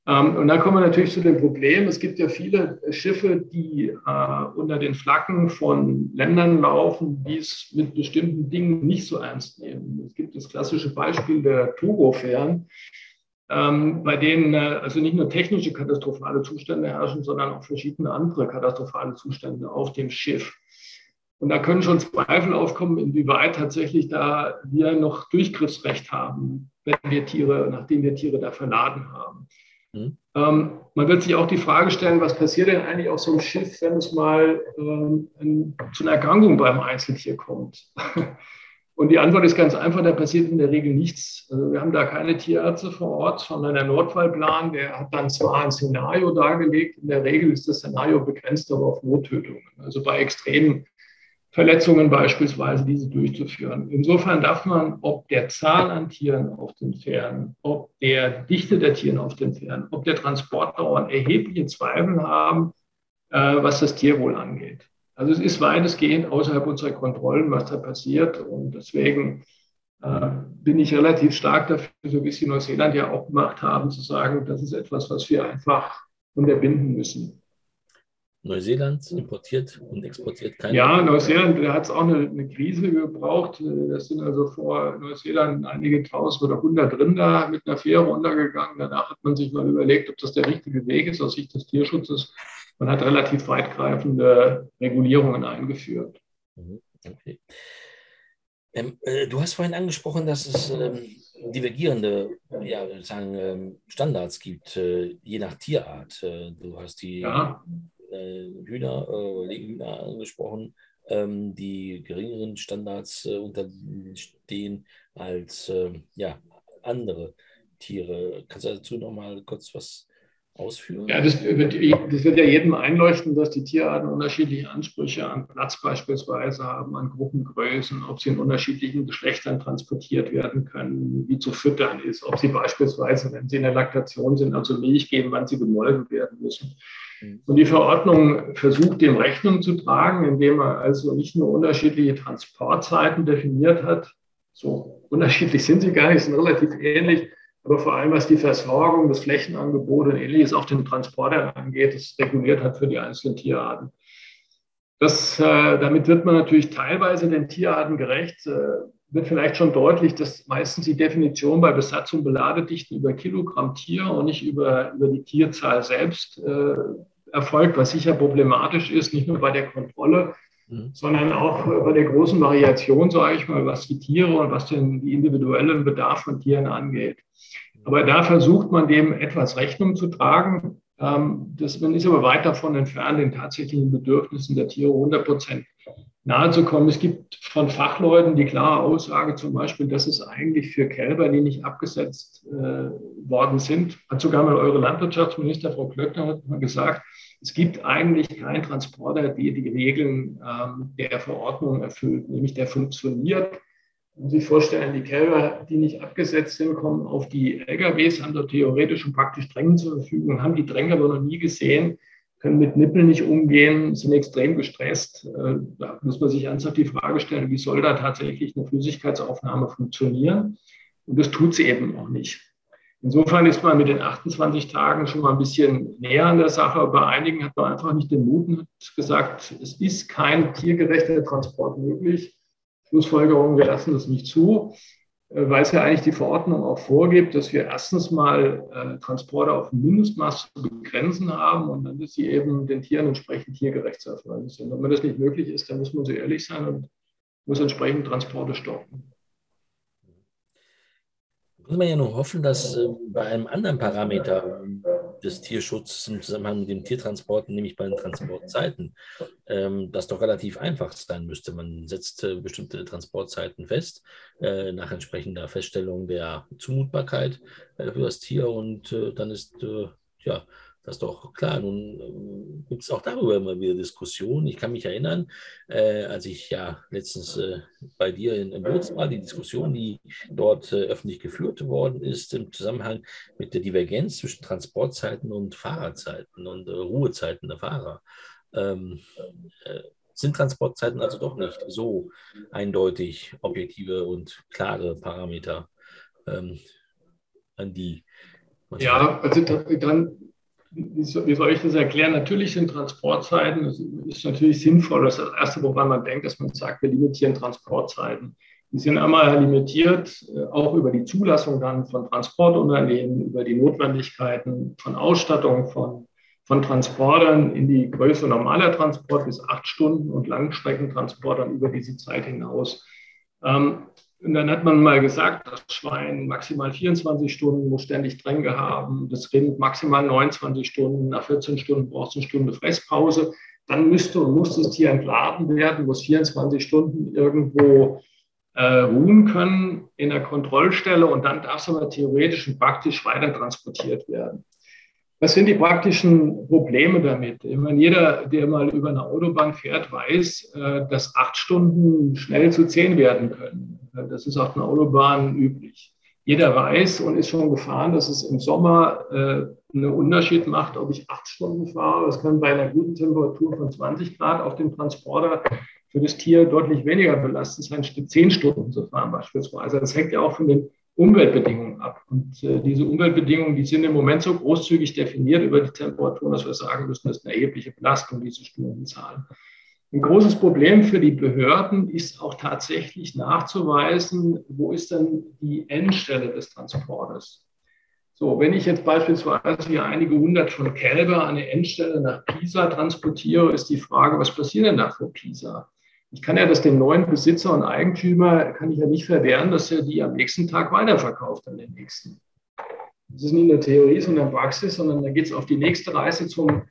Ähm, und dann kommen wir natürlich zu dem Problem, es gibt ja viele Schiffe, die äh, unter den Flaggen von Ländern laufen, die es mit bestimmten Dingen nicht so ernst nehmen. Es gibt das klassische Beispiel der Turbo-Fähren, ähm, bei denen äh, also nicht nur technische katastrophale Zustände herrschen, sondern auch verschiedene andere katastrophale Zustände auf dem Schiff. Und da können schon Zweifel aufkommen, inwieweit tatsächlich da wir noch Durchgriffsrecht haben, wenn wir Tiere, nachdem wir Tiere da verladen haben. Mhm. Ähm, man wird sich auch die Frage stellen, was passiert denn eigentlich auf so einem Schiff, wenn es mal ähm, in, zu einer Erkrankung beim Einzeltier kommt? Und die Antwort ist ganz einfach, da passiert in der Regel nichts. Also wir haben da keine Tierärzte vor Ort, sondern der Notfallplan, der hat dann zwar ein Szenario dargelegt, in der Regel ist das Szenario begrenzt aber auf Nottötungen. Also bei extremen Verletzungen beispielsweise diese durchzuführen. Insofern darf man, ob der Zahl an Tieren auf den Fähren, ob der Dichte der Tiere auf den Fähren, ob der Transportdauern erhebliche Zweifel haben, äh, was das Tierwohl angeht. Also es ist weitestgehend außerhalb unserer Kontrollen, was da passiert. Und deswegen äh, bin ich relativ stark dafür, so wie es die Neuseeland ja auch gemacht haben, zu sagen, das ist etwas, was wir einfach unterbinden müssen. Neuseeland importiert und exportiert keine. Ja, Neuseeland, hat es auch eine, eine, Krise gebraucht. Das sind also vor Neuseeland einige tausend oder hundert Rinder mit einer Fähre untergegangen. Danach hat man sich mal überlegt, ob das der richtige Weg ist aus Sicht des Tierschutzes. Man hat relativ weitgreifende Regulierungen eingeführt. Mhm, okay. Ähm, äh, du hast vorhin angesprochen, dass es ähm, divergierende ja, sagen, ähm, Standards gibt, äh, je nach Tierart. Äh, du hast die ja. Äh, Hühner, äh, Hühner angesprochen, ähm, die geringeren Standards äh, unterstehen als ähm, ja, andere Tiere. Kannst du dazu noch mal kurz was ausführen? Ja, das wird, das wird, ja jedem einleuchten, dass die Tierarten unterschiedliche Ansprüche an Platz beispielsweise haben, an Gruppengrößen, ob sie in unterschiedlichen Geschlechtern transportiert werden können, wie zu füttern ist, ob sie beispielsweise, wenn sie in der Laktation sind, also Milch geben, wann sie gemolken werden müssen. Mhm. Und die Verordnung versucht dem Rechnung zu tragen, indem er also nicht nur unterschiedliche Transportzeiten definiert hat, so unterschiedlich sind sie gar nicht, sind relativ ähnlich, aber vor allem was die Versorgung, das Flächenangebot und ähnliches auf den Transportern angeht, das reguliert hat für die einzelnen Tierarten. Das, äh, damit wird man natürlich teilweise den Tierarten gerecht. Äh, wird vielleicht schon deutlich, dass meistens die Definition bei Besatzung Beladedichten über Kilogramm Tier und nicht über, über die Tierzahl selbst äh, erfolgt, was sicher problematisch ist, nicht nur bei der Kontrolle, mhm. sondern auch bei der großen Variation, sage ich mal, was die Tiere und was den die individuellen Bedarf von Tieren angeht. Aber da versucht man dem etwas Rechnung zu tragen. Ähm, das, man ist aber weit davon entfernt, den tatsächlichen Bedürfnissen der Tiere 100 Prozent nahezukommen. Es gibt von Fachleuten die klare Aussage zum Beispiel, dass es eigentlich für Kälber, die nicht abgesetzt äh, worden sind, hat sogar mal eure Landwirtschaftsminister Frau Klöckner hat mal gesagt, es gibt eigentlich keinen Transporter, der die Regeln ähm, der Verordnung erfüllt, nämlich der funktioniert. Man muss sich vorstellen, die Kälber, die nicht abgesetzt sind, kommen auf die LKWs, haben dort theoretisch und praktisch Drängen zur Verfügung, haben die Dränge aber noch nie gesehen, können mit Nippeln nicht umgehen, sind extrem gestresst. Äh, da muss man sich ernsthaft die Frage stellen, wie soll da tatsächlich eine Flüssigkeitsaufnahme funktionieren? Und das tut sie eben auch nicht. Insofern ist man mit den 28 Tagen schon mal ein bisschen näher an der Sache. Bei einigen hat man einfach nicht den Mut und hat gesagt, es ist kein tiergerechter Transport möglich. Schlussfolgerung, wir lassen das nicht zu, äh, weil es ja eigentlich die Verordnung auch vorgibt, dass wir erstens mal äh, Transporte auf Mindestmaß zu begrenzen haben und dann, dass sie eben den Tieren entsprechend tiergerecht zu erfolgen sind. Wenn das nicht möglich ist, dann muss man so ehrlich sein und muss entsprechend Transporte stoppen muss man ja nur hoffen, dass äh, bei einem anderen Parameter des Tierschutzes im Zusammenhang mit dem Tiertransport, nämlich bei den Transportzeiten, ähm, das doch relativ einfach sein müsste. Man setzt äh, bestimmte Transportzeiten fest, äh, nach entsprechender Feststellung der Zumutbarkeit äh, für das Tier und äh, dann ist äh, ja, Das ist doch klar. Nun äh, gibt es auch darüber immer wieder Diskussionen. Ich kann mich erinnern, äh, als ich ja letztens äh, bei dir in, im Boots war, die Diskussion, die dort äh, öffentlich geführt worden ist, im Zusammenhang mit der Divergenz zwischen Transportzeiten und Fahrradzeiten und äh, Ruhezeiten der Fahrer. Ähm, äh, sind Transportzeiten also doch nicht so eindeutig objektive und klare Parameter, ähm, an die. Ja, also dann wie soll ich das erklären? Natürlich sind Transportzeiten, das ist natürlich sinnvoll. Das ist das Erste, woran man denkt, dass man sagt, wir limitieren Transportzeiten. Die sind einmal limitiert, äh, auch über die Zulassung dann von Transportunternehmen, über die Notwendigkeiten von Ausstattung von, von Transportern in die Größe normaler Transport bis acht Stunden und Langstreckentransportern über diese Zeit hinaus. Und dann hat man mal gesagt, das Schwein maximal 24 Stunden muss ständig Tränke haben, das Rind maximal 29 Stunden, nach 14 Stunden braucht es eine Stunde Fresspause. Dann müsste und muss das Tier entladen werden, muss 24 Stunden irgendwo äh, ruhen können in der Kontrollstelle und dann darf es aber theoretisch und praktisch weiter transportiert werden. Was sind die praktischen Probleme damit? Ich meine, jeder, der mal über eine Autobahn fährt, weiß, äh, dass acht Stunden schnell zu zehn werden können. Das ist auf den Autobahnen üblich. Jeder weiß und ist schon gefahren, dass es im Sommer äh, einen Unterschied macht, ob ich acht Stunden fahre. Das kann bei einer guten Temperatur von 20 Grad auf dem Transporter für das Tier deutlich weniger belastend sein, zehn Stunden zu fahren beispielsweise. Das hängt ja auch von den Umweltbedingungen ab. Und äh, diese Umweltbedingungen, die sind im Moment so großzügig definiert über die Temperaturen, dass wir sagen müssen, das ist eine erhebliche Belastung, diese Stundenzahlen. Ein großes Problem für die Behörden ist auch tatsächlich nachzuweisen, wo ist denn die Endstelle des Transportes. So, wenn ich jetzt beispielsweise hier einige hundert von Kälber an eine Endstelle nach Pisa transportiere, ist die Frage, was passiert denn da vor Pisa? Ich kann ja das dem neuen Besitzer und Eigentümer, kann ich ja nicht verwehren, dass er die am nächsten Tag weiterverkauft an den nächsten. Das ist nicht in der Theorie, sondern in der Praxis, sondern da geht es auf die nächste Reise zum,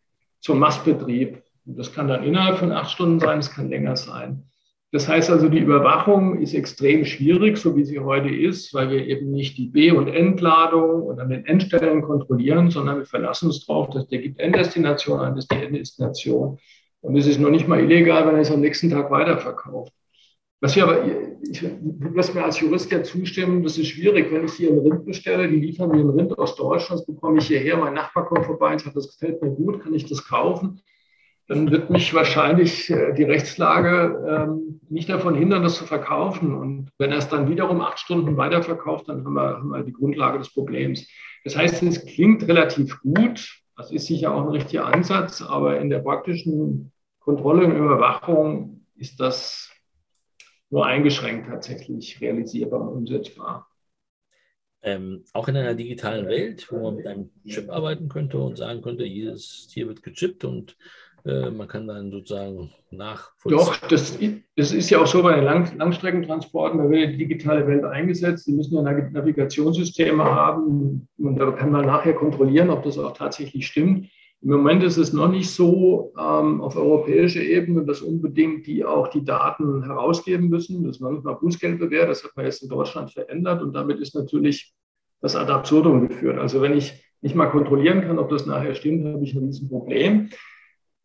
zum Mastbetrieb. Das kann dann innerhalb von acht Stunden sein, es kann länger sein. Das heißt also, die Überwachung ist extrem schwierig, so wie sie heute ist, weil wir eben nicht die B- und Entladung und an den Endstellen kontrollieren, sondern wir verlassen uns darauf, dass der gibt Enddestination an, das ist die Enddestination. Und es ist noch nicht mal illegal, wenn er es am nächsten Tag weiterverkauft. Was, wir aber, ich muss mir als Jurist ja zustimmen, das ist schwierig, wenn ich hier ein Rind bestelle, die liefern mir ein Rind aus Deutschland, das bekomme ich hierher, mein Nachbar kommt vorbei und sagt, das gefällt mir gut, kann ich das kaufen? Dann wird mich wahrscheinlich äh, die Rechtslage ähm, nicht davon hindern, das zu verkaufen. Und wenn er es dann wiederum acht Stunden weiterverkauft, dann haben wir, haben wir die Grundlage des Problems. Das heißt, es klingt relativ gut. Das ist sicher auch ein richtiger Ansatz, aber in der praktischen Kontrolle und Überwachung ist das nur eingeschränkt tatsächlich realisierbar und umsetzbar. Ähm, auch in einer digitalen Welt, wo man mit einem Chip arbeiten könnte und sagen könnte, jedes Tier wird gechippt und man kann dann sozusagen nachvollziehen. Doch, das, das ist ja auch so bei den Lang Langstreckentransporten, da wird die digitale Welt eingesetzt. Sie müssen ja Navigationssysteme haben und da kann man nachher kontrollieren, ob das auch tatsächlich stimmt. Im Moment ist es noch nicht so ähm, auf europäischer Ebene, dass unbedingt die auch die Daten herausgeben müssen. Das ist manchmal Bußgeld bewährt, das hat man jetzt in Deutschland verändert und damit ist natürlich das ad absurdum geführt. Also wenn ich nicht mal kontrollieren kann, ob das nachher stimmt, habe ich ein Riesenproblem.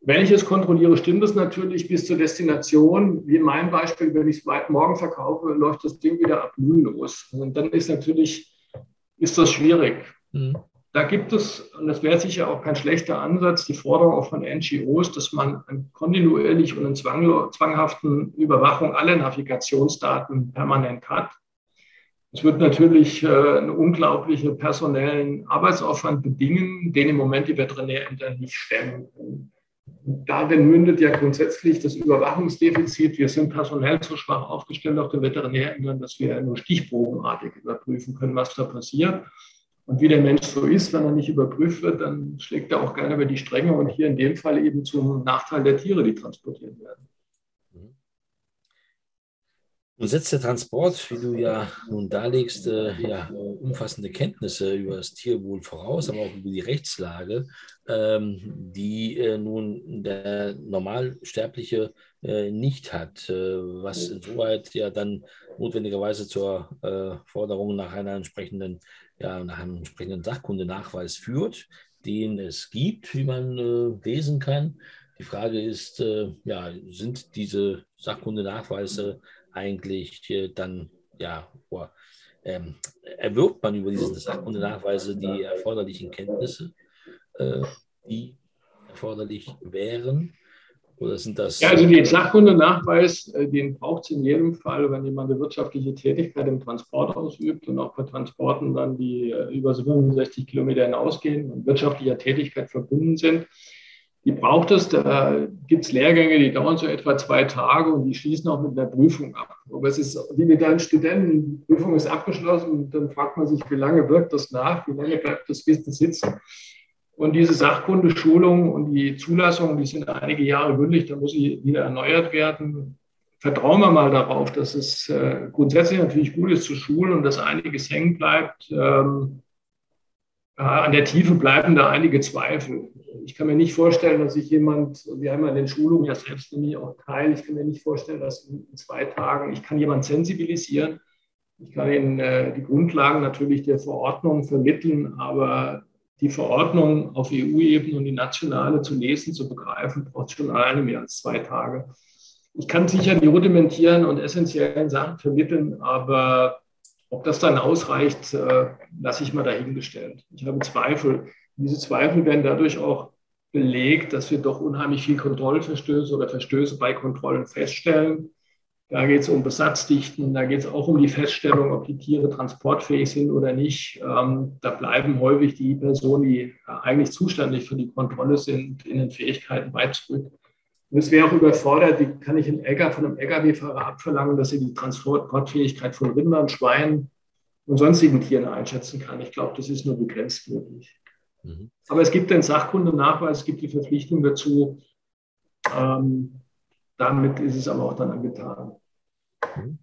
Wenn ich es kontrolliere, stimmt es natürlich bis zur Destination. Wie in meinem Beispiel, wenn ich es morgen verkaufe, läuft das Ding wieder ab Null los. Und dann ist natürlich, ist das schwierig. Mhm. Da gibt es, und das wäre sicher auch kein schlechter Ansatz, die Forderung auch von NGOs, dass man kontinuierlich und in zwanghaften Überwachung alle Navigationsdaten permanent hat. Es wird natürlich äh, einen unglaublichen personellen Arbeitsaufwand bedingen, den im Moment die Veterinärämter nicht stemmen können. Darin mündet ja grundsätzlich das Überwachungsdefizit. Wir sind personell zu schwach aufgestellt auf den Veterinärämtern, dass wir nur stichprobenartig überprüfen können, was da passiert. Und wie der Mensch so ist, wenn er nicht überprüft wird, dann schlägt er auch gerne über die Stränge und hier in dem Fall eben zum Nachteil der Tiere, die transportiert werden. Nun setzt der Transport, wie du ja nun darlegst, äh, ja, umfassende Kenntnisse über das Tierwohl voraus, aber auch über die Rechtslage, ähm, die äh, nun der Normalsterbliche äh, nicht hat, äh, was insoweit ja dann notwendigerweise zur äh, Forderung nach einer entsprechenden, ja, nach einem entsprechenden Sachkundenachweis führt, den es gibt, wie man äh, lesen kann. Die Frage ist, ja, sind diese Sachkundenachweise eigentlich äh, dann, ja, boah, ähm, erwirbt man über diese Sachkundenachweise die erforderlichen Kenntnisse, äh, die erforderlich wären? Oder sind das. Ja, also den Sachkundenachweis, äh, den braucht es in jedem Fall, wenn jemand eine wirtschaftliche Tätigkeit im Transport ausübt und auch bei Transporten dann, die äh, über 65 Kilometer hinausgehen und wirtschaftlicher Tätigkeit verbunden sind. Die braucht es. Da gibt es Lehrgänge, die dauern so etwa zwei Tage und die schließen auch mit einer Prüfung ab. Aber es ist wie mit einem Studenten, die Prüfung ist abgeschlossen und dann fragt man sich, wie lange wirkt das nach, wie lange bleibt das Wissen sitzen. Und diese Sachkundeschulung und die Zulassung, die sind einige Jahre gültig, da muss sie wieder erneuert werden. Vertrauen wir mal darauf, dass es äh, grundsätzlich natürlich gut ist zu schulen und dass einiges hängen bleibt. Ähm, äh, an der Tiefe bleiben da einige Zweifel. Ich kann mir nicht vorstellen, dass sich jemand, wir haben ja in den Schulungen ja selbst nämlich auch teil, ich kann mir nicht vorstellen, dass in, zwei Tagen, ich kann jemanden sensibilisieren, ich kann Ihnen äh, die Grundlagen natürlich der Verordnung vermitteln, aber die Verordnung auf EU-Ebene und die nationale zu lesen, zu begreifen, braucht schon alleine mehr als zwei Tage. Ich kann sicher die rudimentären und essentiellen Sachen vermitteln, aber ob das dann ausreicht, äh, lasse ich mal dahingestellt. Ich habe Zweifel. Diese Zweifel werden dadurch auch belegt, dass wir doch unheimlich viel Kontrollverstöße oder Verstöße bei Kontrollen feststellen. Da geht es um Besatzdichten, da geht es auch um die Feststellung, ob die Tiere transportfähig sind oder nicht. Ähm, da bleiben häufig die Personen, die eigentlich zuständig für die Kontrolle sind, in den Fähigkeiten weit zurück. Und es wäre auch überfordert, wie kann ich einen Äcker von einem Lkw-Fahrer abverlangen, dass er die Transportfähigkeit von Rindern, Schweinen und sonstigen Tieren einschätzen kann. Ich glaube, das ist nur begrenzt möglich. Mhm. Aber es gibt den Sachkundenachweis, es gibt die Verpflichtung dazu. Ähm, damit ist es aber auch dann angetan. Mhm.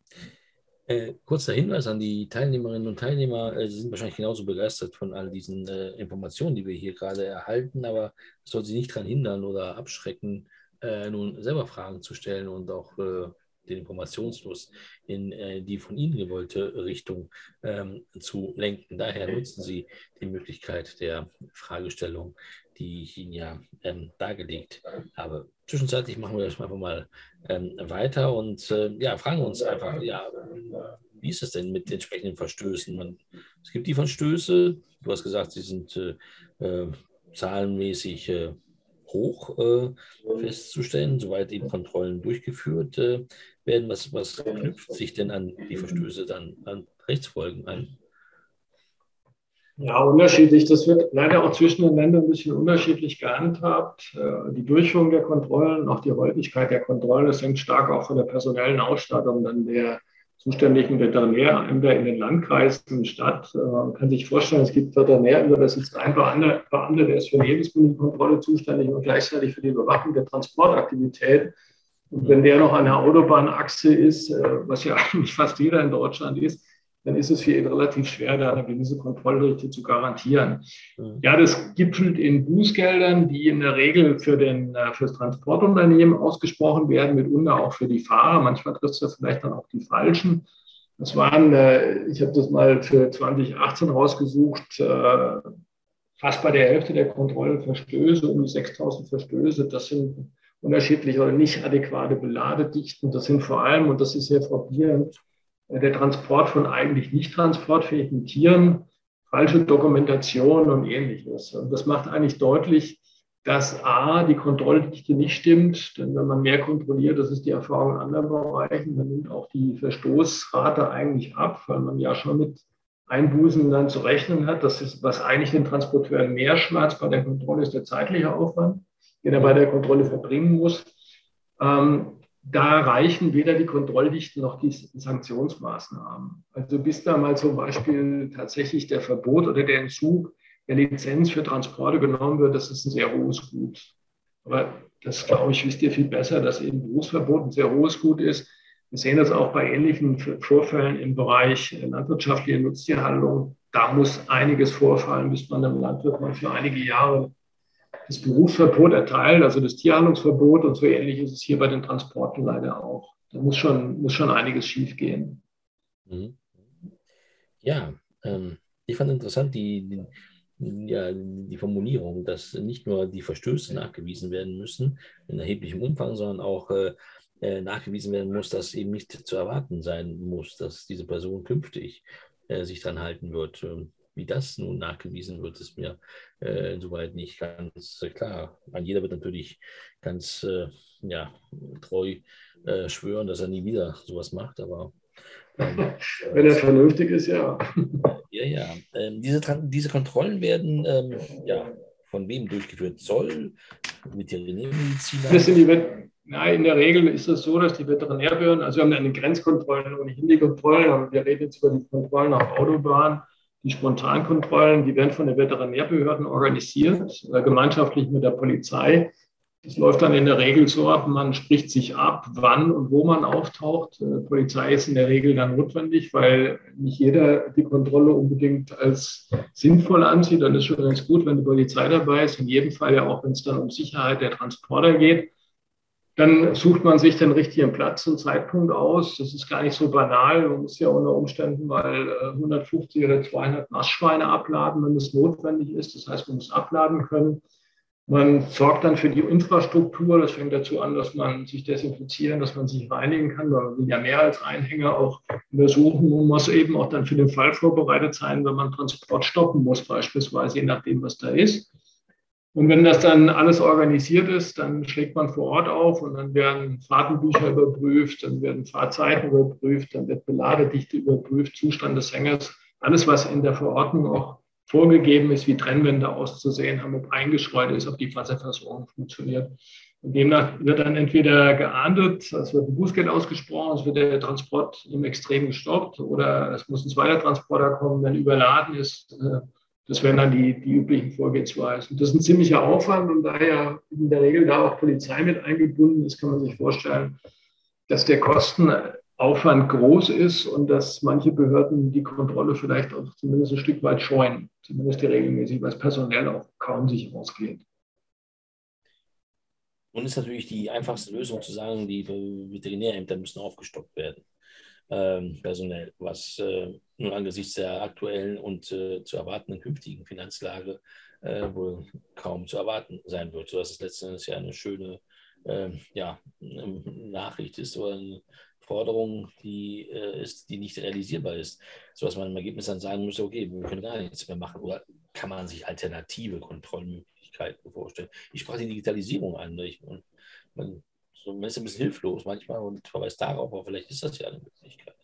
Äh, kurzer Hinweis an die Teilnehmerinnen und Teilnehmer. Äh, sie sind wahrscheinlich genauso begeistert von all diesen äh, Informationen, die wir hier gerade erhalten, aber es soll sie nicht daran hindern oder abschrecken, äh, nun selber Fragen zu stellen und auch äh, den Informationsfluss in äh, die von Ihnen gewollte Richtung ähm, zu lenken. Daher nutzen Sie die Möglichkeit der Fragestellung, die ich Ihnen ja ähm, dargelegt habe. Zwischenzeitlich machen wir das einfach mal ähm, weiter und äh, ja, fragen uns einfach, ja, wie ist es denn mit entsprechenden Verstößen? Man, es gibt die Verstöße, du hast gesagt, sie sind äh, äh, zahlenmäßig äh, hoch äh, festzustellen, soweit eben Kontrollen durchgeführt äh, werden. Was, was knüpft sich denn an die Verstöße dann an Rechtsfolgen an? Ja, unterschiedlich. Das wird leider auch zwischen den Ländern ein bisschen unterschiedlich gehandhabt. Äh, die Durchführung der Kontrollen, auch die Häufigkeit der Kontrollen, das hängt stark auch von der personellen Ausstattung dann der zuständigen Veterinärämter in den Landkreisen statt. Äh, man kann sich vorstellen, es gibt Veterinärämter, da sitzt ein Beamter, der ist für die Lebensmittelkontrolle zuständig und gleichzeitig für die Überwachung der Transportaktivität. Und wenn der noch an der Autobahnachse ist, äh, was ja eigentlich fast jeder in Deutschland ist, dann ist es für ihn relativ schwer, da eine gewisse Kontrollrichte zu garantieren. Mhm. Ja, das gipfelt in Bußgeldern, die in der Regel für, den, äh, für das Transportunternehmen ausgesprochen werden, mitunter auch für die Fahrer. Manchmal trifft es vielleicht dann auch die Falschen. Das waren, äh, ich habe das mal für 2018 rausgesucht, äh, fast bei der Hälfte der Kontrollen Verstöße, um die 6000 Verstöße. Das sind unterschiedliche oder nicht adäquate Beladedichten. Das sind vor allem, und das ist sehr frappierend, der Transport von eigentlich nicht transportfähigen Tieren, falsche Dokumentation und ähnliches. Und das macht eigentlich deutlich, dass A, die Kontrolldichte nicht stimmt, denn wenn man mehr kontrolliert, das ist die Erfahrung in anderen Bereichen, dann nimmt auch die Verstoßrate eigentlich ab, weil man ja schon mit Einbußen dann zu rechnen hat. Das ist, was eigentlich den Transporteur mehr schmerzt bei der Kontrolle, ist der zeitliche Aufwand, den er bei der Kontrolle verbringen muss. Ähm, da reichen weder die Kontrolldichten noch die Sanktionsmaßnahmen. Also bis da mal zum Beispiel tatsächlich der Verbot oder der Entzug der Lizenz für Transporte genommen wird, das ist ein sehr hohes Gut. Aber das, glaube ich, wisst ihr viel besser, dass eben Berufsverbot ein sehr hohes Gut ist. Wir sehen das auch bei ähnlichen Vorfällen im Bereich landwirtschaftliche Nutztierhandlung. Da muss einiges vorfallen, bis man einem Landwirt mal für einige Jahre das Berufsverbot erteilt, also das Tierhandlungsverbot und so ähnlich ist es hier bei den Transporten leider auch. Da muss schon, muss schon einiges schiefgehen. Mhm. Ja, ähm, ich fand interessant, die, die, ja, die Formulierung, dass nicht nur die Verstöße nachgewiesen werden müssen in erheblichem Umfang, sondern auch äh, äh, nachgewiesen werden muss, dass eben nicht zu erwarten sein muss, dass diese Person künftig äh, sich dran halten wird. Wie das nun nachgewiesen wird, ist mir äh, insoweit nicht ganz klar. An jeder wird natürlich ganz äh, ja, treu äh, schwören, dass er nie wieder sowas macht, aber ähm, wenn er vernünftig ist, ja. Ja, ja. Ähm, diese, diese Kontrollen werden ähm, ja, von wem durchgeführt? Zoll, Veterinärmediziner? Das sind die Nein, in der Regel ist es so, dass die Veterinärbehörden, also wir haben eine Grenzkontrollen ohnehin die Kontrollen, aber wir reden jetzt über die Kontrollen auf Autobahnen, die Spontankontrollen, die werden von den Veterinärbehörden organisiert, äh, gemeinschaftlich mit der Polizei. Das läuft dann in der Regel so ab, man spricht sich ab, wann und wo man auftaucht. Äh, Polizei ist in der Regel dann notwendig, weil nicht jeder die Kontrolle unbedingt als sinnvoll ansieht. Dann ist schon ganz gut, wenn die Polizei dabei ist. In jedem Fall ja auch, wenn es dann um Sicherheit der Transporter geht. Dann sucht man sich den richtigen Platz und Zeitpunkt aus. Das ist gar nicht so banal. Man muss ja unter Umständen mal 150 äh, oder 200 Nassschweine abladen, wenn es notwendig ist. Das heißt, man muss abladen können. Man sorgt dann für die Infrastruktur. Das fängt dazu an, dass man sich desinfizieren, dass man sich reinigen kann, weil man will ja mehr als Einhänger auch untersuchen. Man muss eben auch dann für den Fall vorbereitet sein, wenn man Transport stoppen muss, beispielsweise, je nachdem, was da ist. Und wenn das dann alles organisiert ist, dann schlägt man vor Ort auf und dann werden Fahrtenbücher überprüft, dann werden Fahrzeiten überprüft, dann wird Beladedichte überprüft, Zustand des Hängers. Alles, was in der Verordnung auch vorgegeben ist, wie Trennwände auszusehen haben, ob eingestreut ist, ob die Wasserversorgung funktioniert. Und demnach wird dann entweder geahndet, es wird ein Bußgeld ausgesprochen, es wird der Transport im Extrem gestoppt oder es muss ein zweiter Transporter kommen, wenn überladen ist. Das wären dann die, die üblichen Vorgehensweisen. Das ist ein ziemlicher Aufwand und daher in der Regel da auch Polizei mit eingebunden ist, kann man sich vorstellen, dass der Kosten Aufwand groß ist und dass manche Behörden die Kontrolle vielleicht auch zumindest ein Stück weit scheuen, zumindest die regelmäßig, weil es personell auch kaum sich ausgeht. Und ist natürlich die einfachste Lösung zu sagen, die Veterinärämter müssen aufgestockt werden, personell, was äh, nun angesichts der aktuellen und äh, zu erwartenden künftigen Finanzlage äh, wohl kaum zu erwarten sein wird, sodass es letztendlich ja eine schöne ähm, ja, Nachricht ist oder eine Forderung, die ist, die nicht realisierbar ist, sodass man im Ergebnis dann sagen müsste, okay, wir können gar nichts mehr machen. Oder kann man sich alternative Kontrollmöglichkeiten vorstellen? Ich sprach die Digitalisierung an. Ich, man, so, man ist ein bisschen hilflos manchmal und verweist darauf, aber vielleicht ist das ja eine Möglichkeit.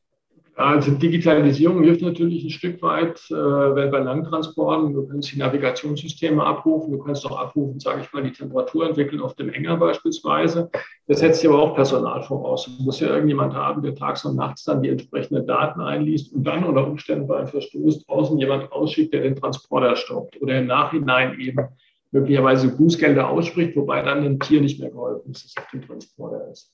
Also Digitalisierung hilft natürlich ein Stück weit, äh, weil bei Langtransporten, du kannst die Navigationssysteme abrufen, du kannst auch abrufen, sage ich mal, die Temperatur entwickeln auf dem Enger beispielsweise. Das setzt sich aber auch Personal voraus. Du musst ja irgendjemand haben, der tags und nachts dann die entsprechenden Daten einliest und dann unter Umständen bei einem Verstoß draußen jemand ausschickt, der den Transporter stoppt oder im Nachhinein eben möglicherweise Bußgelder ausspricht, wobei dann dem Tier nicht mehr geholfen ist, dass es auf dem Transporter ist.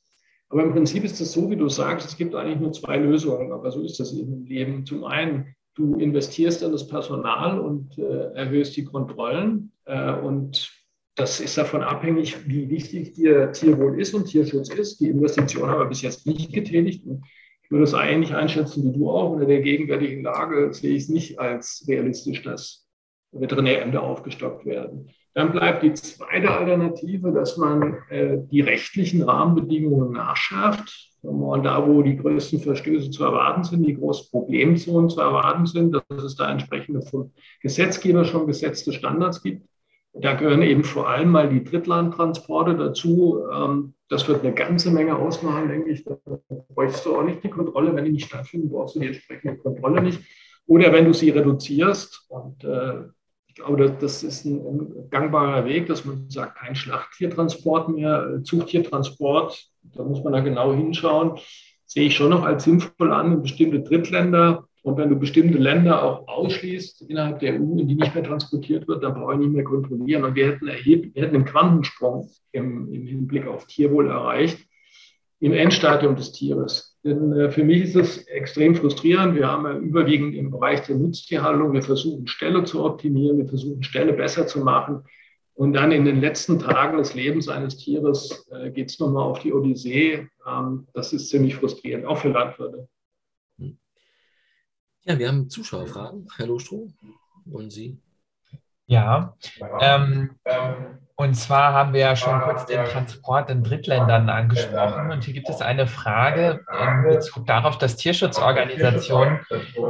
Aber im Prinzip ist es so, wie du sagst, es gibt eigentlich nur zwei Lösungen, aber so ist das eben im Leben. Zum einen, du investierst in das Personal und äh, erhöhst die Kontrollen äh, und das ist davon abhängig, wie wichtig dir Tierwohl ist und Tierschutz ist. Die Investition haben wir bis jetzt nicht getätigt. Ich würde es eigentlich einschätzen, wie du auch. Unter der gegenwärtigen Lage sehe ich es nicht als realistisch, dass Veterinärämter aufgestockt werden. Dann bleibt die zweite Alternative, dass man äh, die rechtlichen Rahmenbedingungen nachschärft. Und da, wo die größten Verstöße zu erwarten sind, die großen Problemzonen zu erwarten sind, dass es da entsprechende vom Gesetzgeber schon gesetzte Standards gibt. Da gehören eben vor allem mal die Drittlandtransporte dazu. Ähm, das wird eine ganze Menge ausmachen, denke ich. Da bräuchst du auch nicht die Kontrolle. Wenn die nicht stattfinden, brauchst du die entsprechende Kontrolle nicht. Oder wenn du sie reduzierst und äh, aber das ist ein gangbarer Weg, dass man sagt, kein Schlachttiertransport mehr, Zuchttiertransport, da muss man da genau hinschauen, sehe ich schon noch als sinnvoll an bestimmte Drittländer. Und wenn du bestimmte Länder auch ausschließt innerhalb der EU, in die nicht mehr transportiert wird, dann brauche ich nicht mehr kontrollieren. Und wir hätten, erheb, wir hätten einen Quantensprung im, im Hinblick auf Tierwohl erreicht im Endstadium des Tieres. Denn äh, für mich ist es extrem frustrierend. Wir haben ja überwiegend im Bereich der Nutztierhaltung, wir versuchen Ställe zu optimieren, wir versuchen Ställe besser zu machen. Und dann in den letzten Tagen des Lebens eines Tieres äh, geht es nochmal auf die Odyssee. Ähm, das ist ziemlich frustrierend, auch für Landwirte. Ja, wir haben Zuschauerfragen. Herr Lostroh, wollen Sie? Ja, ähm, und zwar haben wir ja schon kurz den Transport in Drittländern angesprochen. Und hier gibt es eine Frage in Bezug darauf, dass Tierschutzorganisationen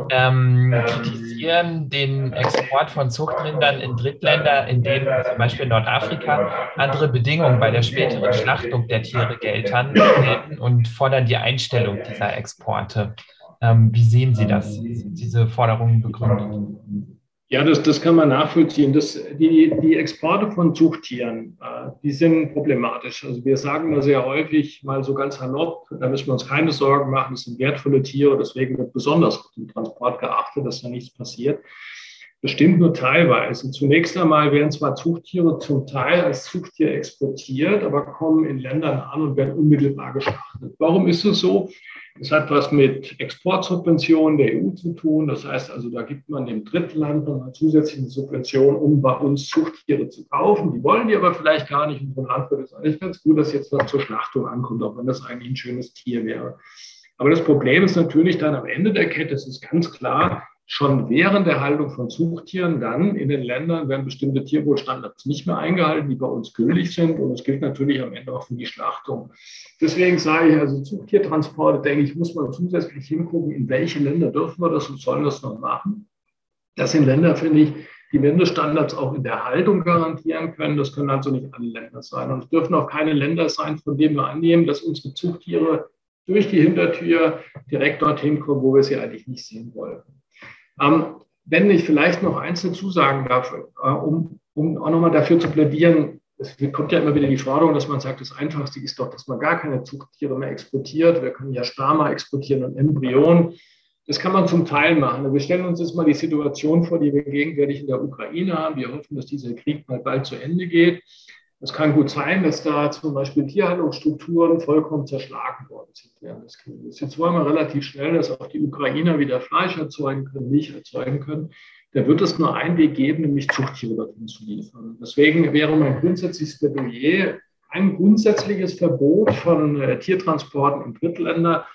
ähm, kritisieren den Export von Zuchtrindern in Drittländer, in denen zum Beispiel Nordafrika andere Bedingungen bei der späteren Schlachtung der Tiere gelten und fordern die Einstellung dieser Exporte. Ähm, wie sehen Sie das, diese Forderungen begründet? Ja, das, das kann man nachvollziehen. Das, die, die Exporte von Zuchttieren, äh, die sind problematisch. Also wir sagen da sehr häufig mal so ganz salopp, da müssen wir uns keine Sorgen machen, das sind wertvolle Tiere, deswegen wird besonders auf den Transport geachtet, dass da nichts passiert. Bestimmt nur teilweise. Zunächst einmal werden zwar Zuchttiere zum Teil als Zuchttier exportiert, aber kommen in Ländern an und werden unmittelbar geschlachtet. Warum ist es so? Es hat was mit Exportsubventionen der EU zu tun. Das heißt also, da gibt man dem Drittland noch eine zusätzliche Subvention, um bei uns Zuchttiere zu kaufen. Die wollen die aber vielleicht gar nicht. Und vom Landwirt ist eigentlich ganz gut, dass jetzt was zur Schlachtung ankommt, auch wenn das eigentlich ein schönes Tier wäre. Aber das Problem ist natürlich dann am Ende der Kette, es ist ganz klar, schon während der Haltung von Zuchttieren dann in den Ländern werden bestimmte Tierwohlstandards nicht mehr eingehalten, die bei uns gültig sind. Und das gilt natürlich am Ende auch für die Schlachtung. Deswegen sage ich, also Zuchttiertransporte, denke ich, muss man zusätzlich hingucken, in welche Länder dürfen wir das und sollen das noch machen. Das sind Länder, finde ich, die Mindeststandards auch in der Haltung garantieren können. Das können also nicht alle Länder sein. Und es dürfen auch keine Länder sein, von denen wir annehmen, dass unsere Zuchttiere durch die Hintertür direkt dorthin kommen, wo wir sie eigentlich nicht sehen wollen. Ähm, wenn ich vielleicht noch eins dazu sagen darf, äh, um, um auch nochmal dafür zu plädieren, es kommt ja immer wieder die Forderung, dass man sagt, das Einfachste ist doch, dass man gar keine Zuchttiere mehr exportiert. Wir können ja Sperma exportieren und Embryonen. Das kann man zum Teil machen. Wir stellen uns jetzt mal die Situation vor, die wir gegenwärtig in der Ukraine haben. Wir hoffen, dass dieser Krieg mal bald zu Ende geht. Es kann gut sein, dass da zum Beispiel Tierhaltungsstrukturen vollkommen zerschlagen worden sind während des Krieges. Jetzt wollen wir relativ schnell, dass auch die Ukrainer wieder Fleisch erzeugen können, Milch erzeugen können. Da wird es nur einen Weg geben, nämlich Zuchttiere dorthin zu liefern. Deswegen wäre mein grundsätzliches Plädoyer ein grundsätzliches Verbot von äh, Tiertransporten in Drittländer,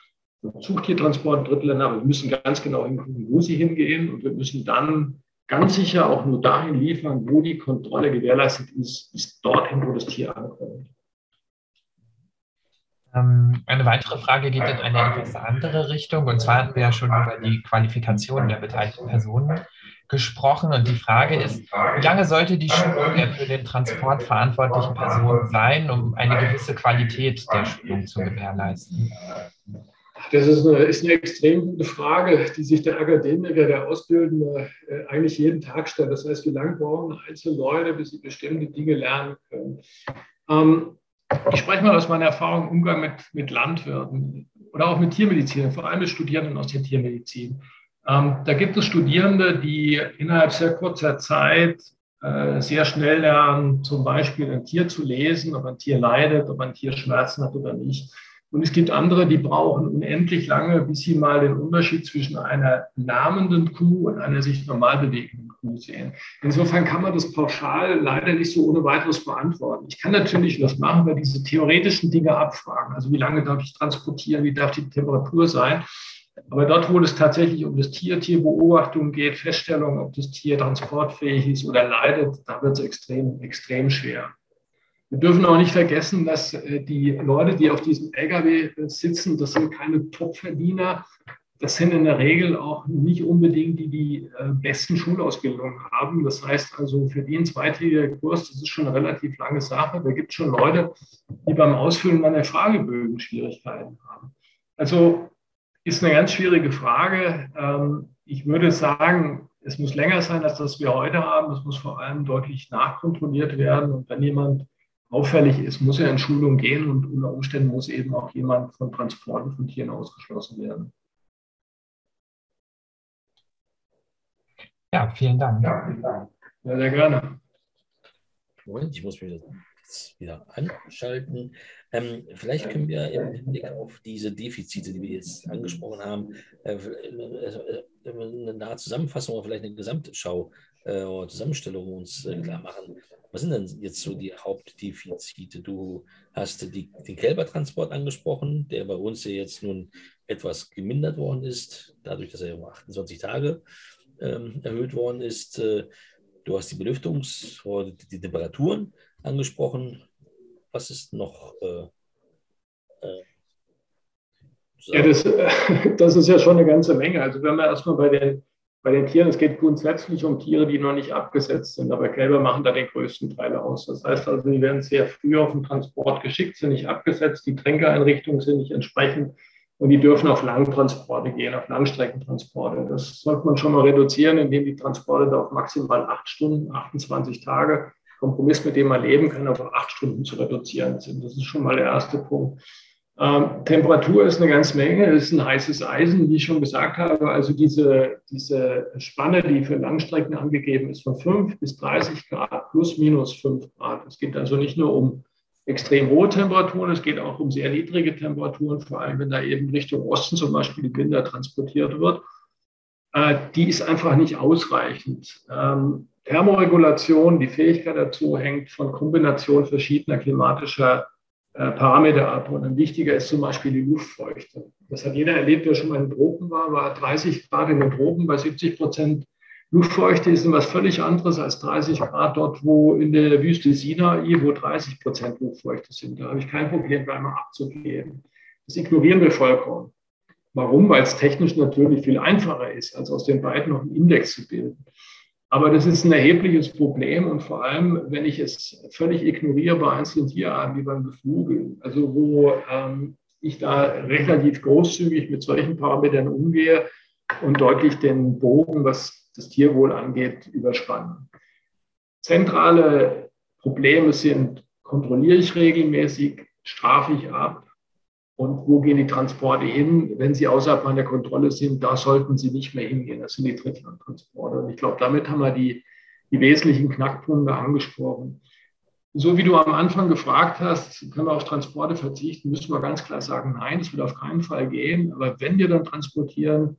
Zuchttiertransporten in Drittländer. Aber wir müssen ganz genau hingucken, wo sie hingehen und wir müssen dann ganz sicher auch nur dahin liefern, wo die Kontrolle gewährleistet ist, ist dorthin, wo das Tier ankommt. Ähm, eine weitere Frage geht in eine etwas andere Richtung. Und zwar hatten wir ja schon über die Qualifikation der beteiligten Personen gesprochen. Und die Frage ist, wie lange sollte die Schulung der für den Transport verantwortlichen Person sein, um eine gewisse Qualität der Schulung zu gewährleisten? Das ist eine, ist eine extrem gute Frage, die sich der Akademiker, der Ausbildende äh, eigentlich jeden Tag stellt. Das heißt, wie lange brauchen einzelne Leute, bis sie bestimmte Dinge lernen können? Ähm, ich spreche mal aus meiner Erfahrung im Umgang mit, mit Landwirten oder auch mit Tiermedizinern, vor allem mit Studierenden aus der Tiermedizin. Ähm, da gibt es Studierende, die innerhalb sehr kurzer Zeit äh, sehr schnell lernen, zum Beispiel ein Tier zu lesen, ob ein Tier leidet, ob ein Tier Schmerzen hat oder nicht. Und es gibt andere, die brauchen unendlich lange, bis sie mal den Unterschied zwischen einer nahmenden Kuh und einer sich normal bewegenden Kuh sehen. Insofern kann man das pauschal leider nicht so ohne weiteres beantworten. Ich kann natürlich was machen, weil diese theoretischen Dinge abfragen. Also wie lange darf ich transportieren, wie darf die Temperatur sein? Aber dort, wo es tatsächlich um das Tier, Tierbeobachtung geht, Feststellung, ob das Tier transportfähig ist oder leidet, da wird es extrem, extrem schwer. Wir dürfen auch nicht vergessen, dass äh, die Leute, die auf diesem Lkw sitzen, das sind keine Topverdiener. Das sind in der Regel auch nicht unbedingt die, die äh, besten Schulausbildungen haben. Das heißt also, für den zweitägigen Kurs, das ist schon eine relativ lange Sache. Da gibt es schon Leute, die beim Ausfüllen meiner Fragebögen Schwierigkeiten haben. Also ist eine ganz schwierige Frage. Ähm, ich würde sagen, es muss länger sein, als das wir heute haben. Es muss vor allem deutlich nachkontrolliert werden. Und wenn jemand auffällig ist, muss er in Schulung gehen und unter Umständen muss eben auch jemand von Transporten von Tieren ausgeschlossen werden. Ja, vielen Dank. Ja, sehr gerne. Moment, ich muss mich das wieder anschalten. Ähm, vielleicht können wir im Hinblick auf diese Defizite, die wir jetzt angesprochen haben, äh, äh, äh eine nahe Zusammenfassung oder vielleicht eine Gesamtschau äh, oder Zusammenstellung uns äh, klar machen. Was sind denn jetzt so die Hauptdefizite? Du hast die, den Kälbertransport angesprochen, der bei uns ja jetzt nun etwas gemindert worden ist, dadurch, dass er um 28 Tage ähm, erhöht worden ist. Äh, Du hast die Belüftungs- oder die Temperaturen angesprochen. Was ist noch? Äh, äh, ja, das, das, ist ja schon eine ganze Menge. Also wenn wir erstmal bei den, bei den Tieren, es geht grundsätzlich um Tiere, die noch nicht abgesetzt sind, aber Kälber machen da den größten Teil aus. Das heißt also, die werden sehr früh auf den Transport geschickt, sind nicht abgesetzt, die Tränkeeinrichtungen sind nicht entsprechend und die dürfen auf Langtransporte gehen, auf Langstreckentransporte. Das sollte man schon mal reduzieren, indem die Transporte da auf maximal acht Stunden, 28 Tage, Kompromiss, mit dem man leben kann, auf acht Stunden zu reduzieren sind. Das ist schon mal der erste Punkt. Ähm, Temperatur ist eine ganze Menge, es ist ein heißes Eisen, wie ich schon gesagt habe. Also diese, diese Spanne, die für Langstrecken angegeben ist, von 5 bis 30 Grad plus minus 5 Grad. Es geht also nicht nur um extrem hohe Temperaturen, es geht auch um sehr niedrige Temperaturen, vor allem wenn da eben Richtung Osten zum Beispiel die Binder transportiert wird. Äh, die ist einfach nicht ausreichend. Ähm, Thermoregulation, die Fähigkeit dazu hängt von Kombination verschiedener klimatischer Parameter ab. Und ein wichtiger ist zum Beispiel die Luftfeuchte. Das hat jeder erlebt, der schon mal in Tropen war, war 30 Grad in den Tropen bei 70 Prozent Luftfeuchte ist etwas völlig anderes als 30 Grad dort, wo in der Wüste Sinai, wo 30 Prozent Luftfeuchte sind. Da habe ich kein Problem, einmal abzugeben. Das ignorieren wir vollkommen. Warum? Weil es technisch natürlich viel einfacher ist, als aus den beiden noch einen Index zu bilden. Aber das ist ein erhebliches Problem und vor allem, wenn ich es völlig ignoriere bei einzelnen Tierarten wie beim Geflügel, also wo ähm, ich da relativ großzügig mit solchen Parametern umgehe und deutlich den Bogen, was das Tierwohl angeht, überspannen. Zentrale Probleme sind, kontrolliere ich regelmäßig, strafe ich ab und wo gehen die Transporte hin? Wenn sie außerhalb meiner Kontrolle sind, da sollten sie nicht mehr hingehen. Das sind die Drittlandtransporte. Und ich glaube, damit haben wir die, die wesentlichen Knackpunkte angesprochen. So wie du am Anfang gefragt hast, können wir auf Transporte verzichten, müssen wir ganz klar sagen, nein, das wird auf keinen Fall gehen. Aber wenn wir dann transportieren,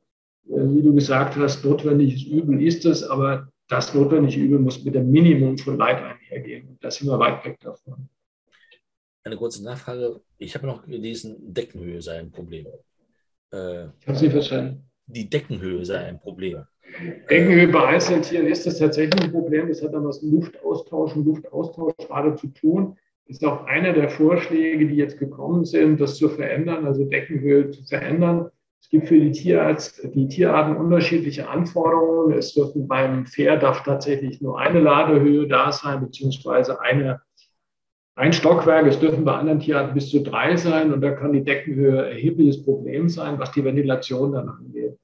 äh, wie du gesagt hast, notwendiges Übel ist es, aber das notwendige Übel muss mit dem Minimum von Leid einhergehen. Und da sind wir weit weg davon. Eine kurze Nachfrage. Ich habe noch gelesen, Deckenhöhe sei ein Problem. Äh, ich habe Sie verstanden. Die Deckenhöhe sei ein Problem. Deckenhöhe bei einzelnen Tieren ist das tatsächlich ein Problem. Das hat dann was mit Luftaustausch und Luftaustauschrate zu tun. Das ist auch einer der Vorschläge, die jetzt gekommen sind, das zu verändern, also Deckenhöhe zu verändern. Es gibt für die, Tierarzt, die Tierarten unterschiedliche Anforderungen. Es dürfen beim Pferd darf tatsächlich nur eine Ladehöhe da sein, beziehungsweise eine, ein Stockwerk. Es dürfen bei anderen Tierarten bis zu drei sein und da kann die Deckenhöhe erhebliches Problem sein, was die Ventilation dann angeht.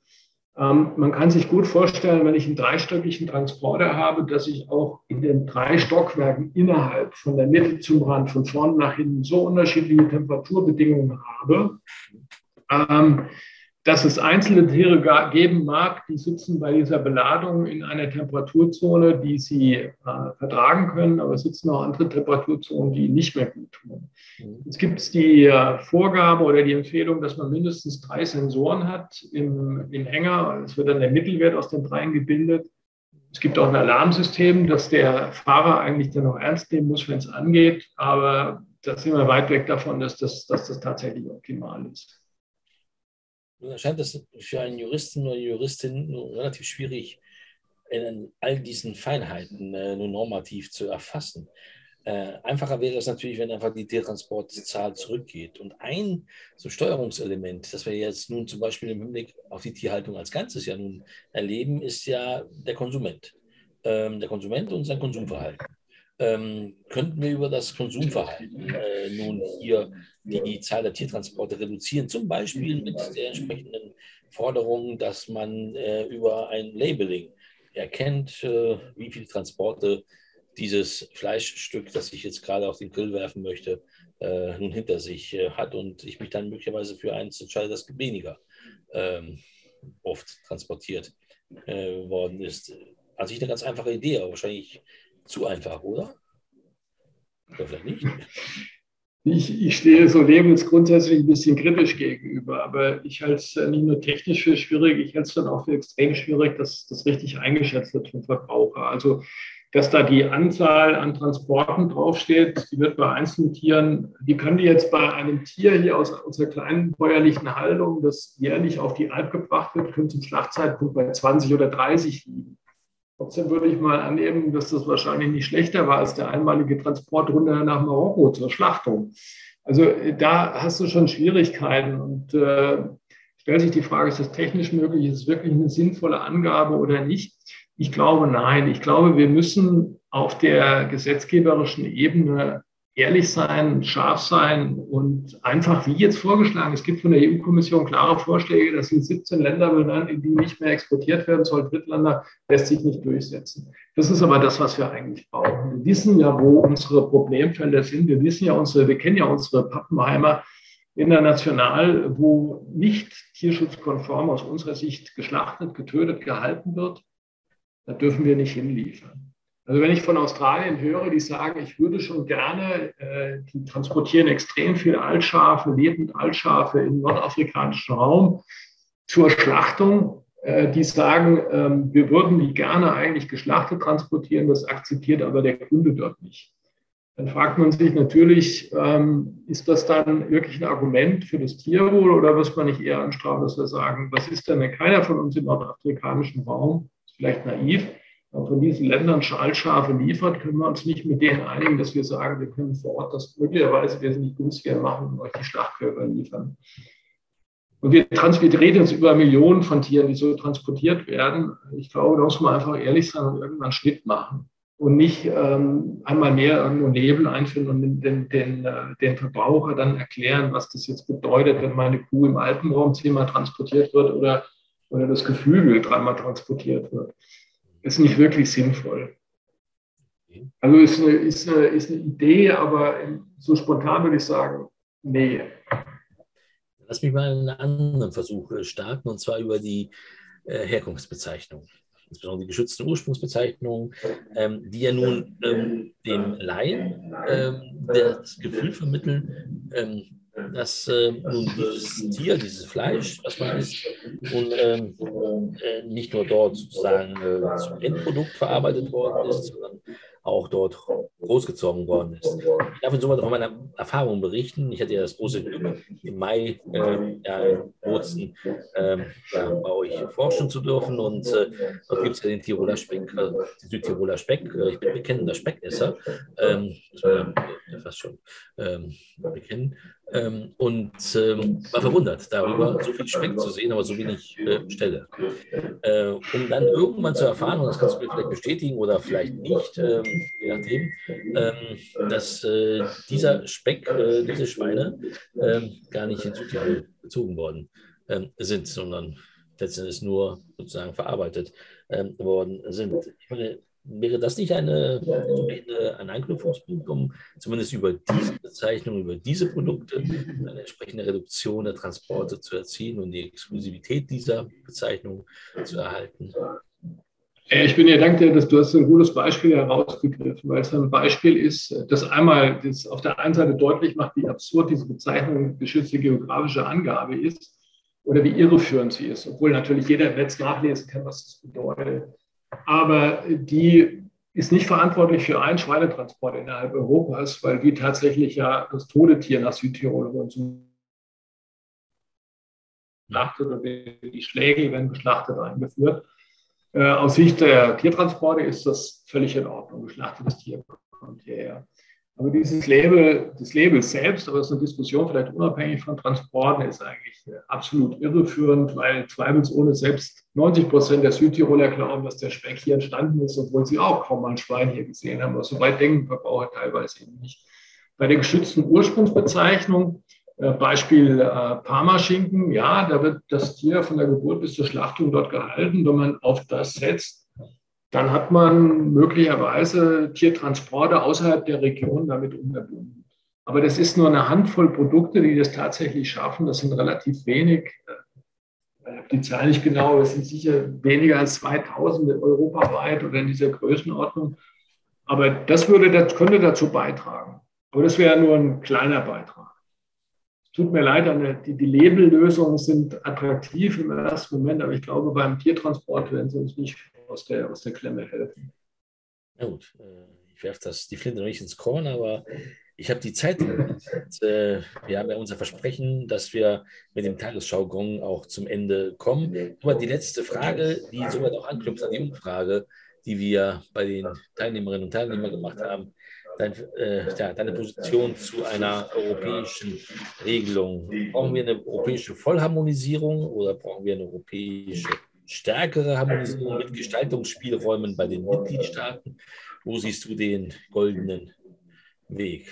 Ähm, man kann sich gut vorstellen, wenn ich einen dreistöckigen Transporter habe, dass ich auch in den drei Stockwerken innerhalb von der Mitte zum Rand, von vorne nach hinten so unterschiedliche Temperaturbedingungen habe, ähm, dass es einzelne Tiere geben mag, die sitzen bei dieser Beladung in einer Temperaturzone, die sie äh, vertragen können, aber es sitzen auch andere Temperaturzonen, die nicht mehr gut tun. Mhm. Jetzt gibt es die äh, Vorgabe oder die Empfehlung, dass man mindestens drei Sensoren hat im, im Hänger. Es wird dann der Mittelwert aus den dreien gebildet. Es gibt auch ein Alarmsystem, das der Fahrer eigentlich dann auch ernst nehmen muss, wenn es angeht. Aber da sind wir weit weg davon, dass das, dass das tatsächlich optimal ist scheint das für einen Juristen oder Juristin relativ schwierig, in all diesen Feinheiten äh, nur normativ zu erfassen. Äh, einfacher wäre es natürlich, wenn einfach die Tiertransportzahl zurückgeht. Und ein so Steuerungselement, das wir jetzt nun zum Beispiel im Hinblick auf die Tierhaltung als Ganzes ja nun erleben, ist ja der Konsument. Ähm, der Konsument und sein Konsumverhalten ähm, könnten wir über das Konsumverhalten äh, nun hier die Zahl der Tiertransporte reduzieren, zum Beispiel mit der entsprechenden Forderung, dass man äh, über ein Labeling erkennt, äh, wie viele Transporte dieses Fleischstück, das ich jetzt gerade auf den Grill werfen möchte, äh, nun hinter sich äh, hat und ich mich dann möglicherweise für eins entscheide, das weniger ähm, oft transportiert äh, worden ist. Also ich eine ganz einfache Idee, aber wahrscheinlich zu einfach, oder? Oder vielleicht nicht? Ich, ich stehe so Labels grundsätzlich ein bisschen kritisch gegenüber, aber ich halte es nicht nur technisch für schwierig, ich halte es dann auch für extrem schwierig, dass das richtig eingeschätzt wird vom Verbraucher. Also, dass da die Anzahl an Transporten draufsteht, die wird bei einzelnen Tieren, die können die jetzt bei einem Tier hier aus unserer kleinen bäuerlichen Haltung, das jährlich auf die Alp gebracht wird, können zum Schlachtzeitpunkt bei 20 oder 30 liegen. Trotzdem würde ich mal annehmen, dass das wahrscheinlich nicht schlechter war als der einmalige Transport runter nach Marokko zur Schlachtung. Also äh, da hast du schon Schwierigkeiten und äh, stellt sich die Frage, ist das technisch möglich, ist es wirklich eine sinnvolle Angabe oder nicht? Ich glaube nein. Ich glaube, wir müssen auf der gesetzgeberischen Ebene ehrlich sein, scharf sein und einfach wie jetzt vorgeschlagen. Es gibt von der EU-Kommission klare Vorschläge, dass sind 17 Länder benannt, in die nicht mehr exportiert werden soll. Drittländer lässt sich nicht durchsetzen. Das ist aber das, was wir eigentlich brauchen. Wir wissen ja, wo unsere Problemfelder sind. Wir wissen ja unsere, wir kennen ja unsere Pappenheimer international, wo nicht tierschutzkonform aus unserer Sicht geschlachtet, getötet, gehalten wird. Da dürfen wir nicht hinliefern. Also wenn ich von Australien höre, die sagen, ich würde schon gerne, äh, die transportieren extrem viel Altschafe, lebend Altschafe im nordafrikanischen Raum zur Schlachtung. Äh, die sagen, äh, wir würden die gerne eigentlich geschlachtet transportieren, das akzeptiert aber der Kunde dort nicht. Dann fragt man sich natürlich, ähm, ist das dann wirklich ein Argument für das Tierwohl oder muss man nicht eher anstrahlen, dass wir sagen, was ist denn, wenn keiner von uns im nordafrikanischen Raum, vielleicht naiv, von diesen Ländern Schallschafe liefert, können wir uns nicht mit denen einigen, dass wir sagen, wir können vor Ort das möglicherweise wesentlich günstiger machen und euch die Schlachtkörper liefern. Und wir, wir reden jetzt über Millionen von Tieren, die so transportiert werden. Ich glaube, da muss man einfach ehrlich sein und irgendwann Schnitt machen und nicht ähm, einmal mehr irgendwo Nebel einführen und den, den, den, äh, den Verbraucher dann erklären, was das jetzt bedeutet, wenn meine Kuh im Alpenraum zehnmal transportiert wird oder, oder das Geflügel dreimal transportiert wird ist nicht wirklich sinnvoll. Also ist eine, ist eine, ist eine Idee, aber so spontan würde ich sagen, nee. Lass mich mal einen anderen Versuch starten, und zwar über die äh, Herkunftsbezeichnung. Insbesondere die geschützten Ursprungsbezeichnungen, ähm, die ja nun ähm, dem Laien ähm, das Gefühl vermitteln, dass äh, nun dieses Tier, dieses Fleisch, was man isst, nun äh, nicht nur dort sozusagen äh, zum Endprodukt verarbeitet worden ist, sondern auch dort großgezogen worden ist. Ich darf insofern von meiner Erfahrung berichten. Ich hatte ja das große Glück, im Mai äh, ja, in Bozen äh, ja, bei euch forschen zu dürfen. Und äh, dort gibt es ja den Tiroler Speck, äh, den Südtiroler Speck. Äh, ich bin bekennender Speckesser, ähm, fast schon ähm, bekennen. Ähm, und ähm, war verwundert darüber, so viel Speck zu sehen, aber so wenig äh, Stelle. Äh, um dann irgendwann zu erfahren, und das kannst du mir vielleicht bestätigen oder vielleicht nicht, ähm, je nachdem, ähm, dass äh, dieser Speck, äh, diese Schweine ähm, gar nicht in Südtirol bezogen worden ähm, sind, sondern letztendlich nur sozusagen verarbeitet worden sind. Ich meine, Wäre das nicht eine, ein Anknüpfungspunkt, um zumindest über diese Bezeichnung, über diese Produkte eine entsprechende Reduktion der Transporte zu erzielen und die Exklusivität dieser Bezeichnung zu erhalten? Ich bin dir dankbar, dass du hast ein gutes Beispiel herausgegriffen, weil es ein Beispiel ist, das einmal das auf der einen Seite deutlich macht, wie absurd diese Bezeichnung geschützte geografische Angabe ist oder wie irreführend sie ist, obwohl natürlich jeder im Netz nachlesen kann, was das bedeutet aber die ist nicht verantwortlich für einen Schweinetransport innerhalb Europas, weil die tatsächlich ja das Todetier nach Südtirol und so geschlachtet oder die Schläge werden geschlachtet eingeführt. Äh, aus Sicht der Tiertransporte ist das völlig in Ordnung. Geschlachtetes Tier kommt hierher. Aber dieses Label, das Label selbst, aber das ist eine Diskussion vielleicht unabhängig von Transporten, ist eigentlich absolut irreführend, weil zweifelsohne selbst 90 Prozent der Südtiroler glauben, dass der Speck hier entstanden ist, obwohl sie auch kaum mal ein Schwein hier gesehen haben. Aber so weit denken Verbraucher teilweise eben nicht. Bei der geschützten Ursprungsbezeichnung, äh, Beispiel äh, Parmaschinken, ja, da wird das Tier von der Geburt bis zur Schlachtung dort gehalten. Wenn man auf das setzt, dann hat man möglicherweise Tiertransporte außerhalb der Region damit unterbunden. Aber das ist nur eine Handvoll Produkte, die das tatsächlich schaffen. Das sind relativ wenig. Habe die Zahl nicht genau, es sind sicher weniger als 2000 europaweit oder in dieser Größenordnung. Aber das, würde, das könnte dazu beitragen. Aber das wäre nur ein kleiner Beitrag. Es tut mir leid, die, die Labellösungen sind attraktiv im ersten Moment, aber ich glaube, beim Tiertransport werden sie uns nicht aus der, aus der Klemme helfen. Na gut, äh, ich werfe die Flinte noch nicht ins Korn, aber ich habe die Zeit. Und, äh, wir haben ja unser Versprechen, dass wir mit dem Tagesschau-Gong auch zum Ende kommen. Aber die letzte Frage, die somit auch anknüpft an die Umfrage, die wir bei den Teilnehmerinnen und Teilnehmern gemacht haben, dein, äh, ja, deine Position zu einer europäischen Regelung. Brauchen wir eine europäische Vollharmonisierung oder brauchen wir eine europäische stärkere Harmonisierung mit Gestaltungsspielräumen bei den Mitgliedstaaten? Wo siehst du den goldenen Weg?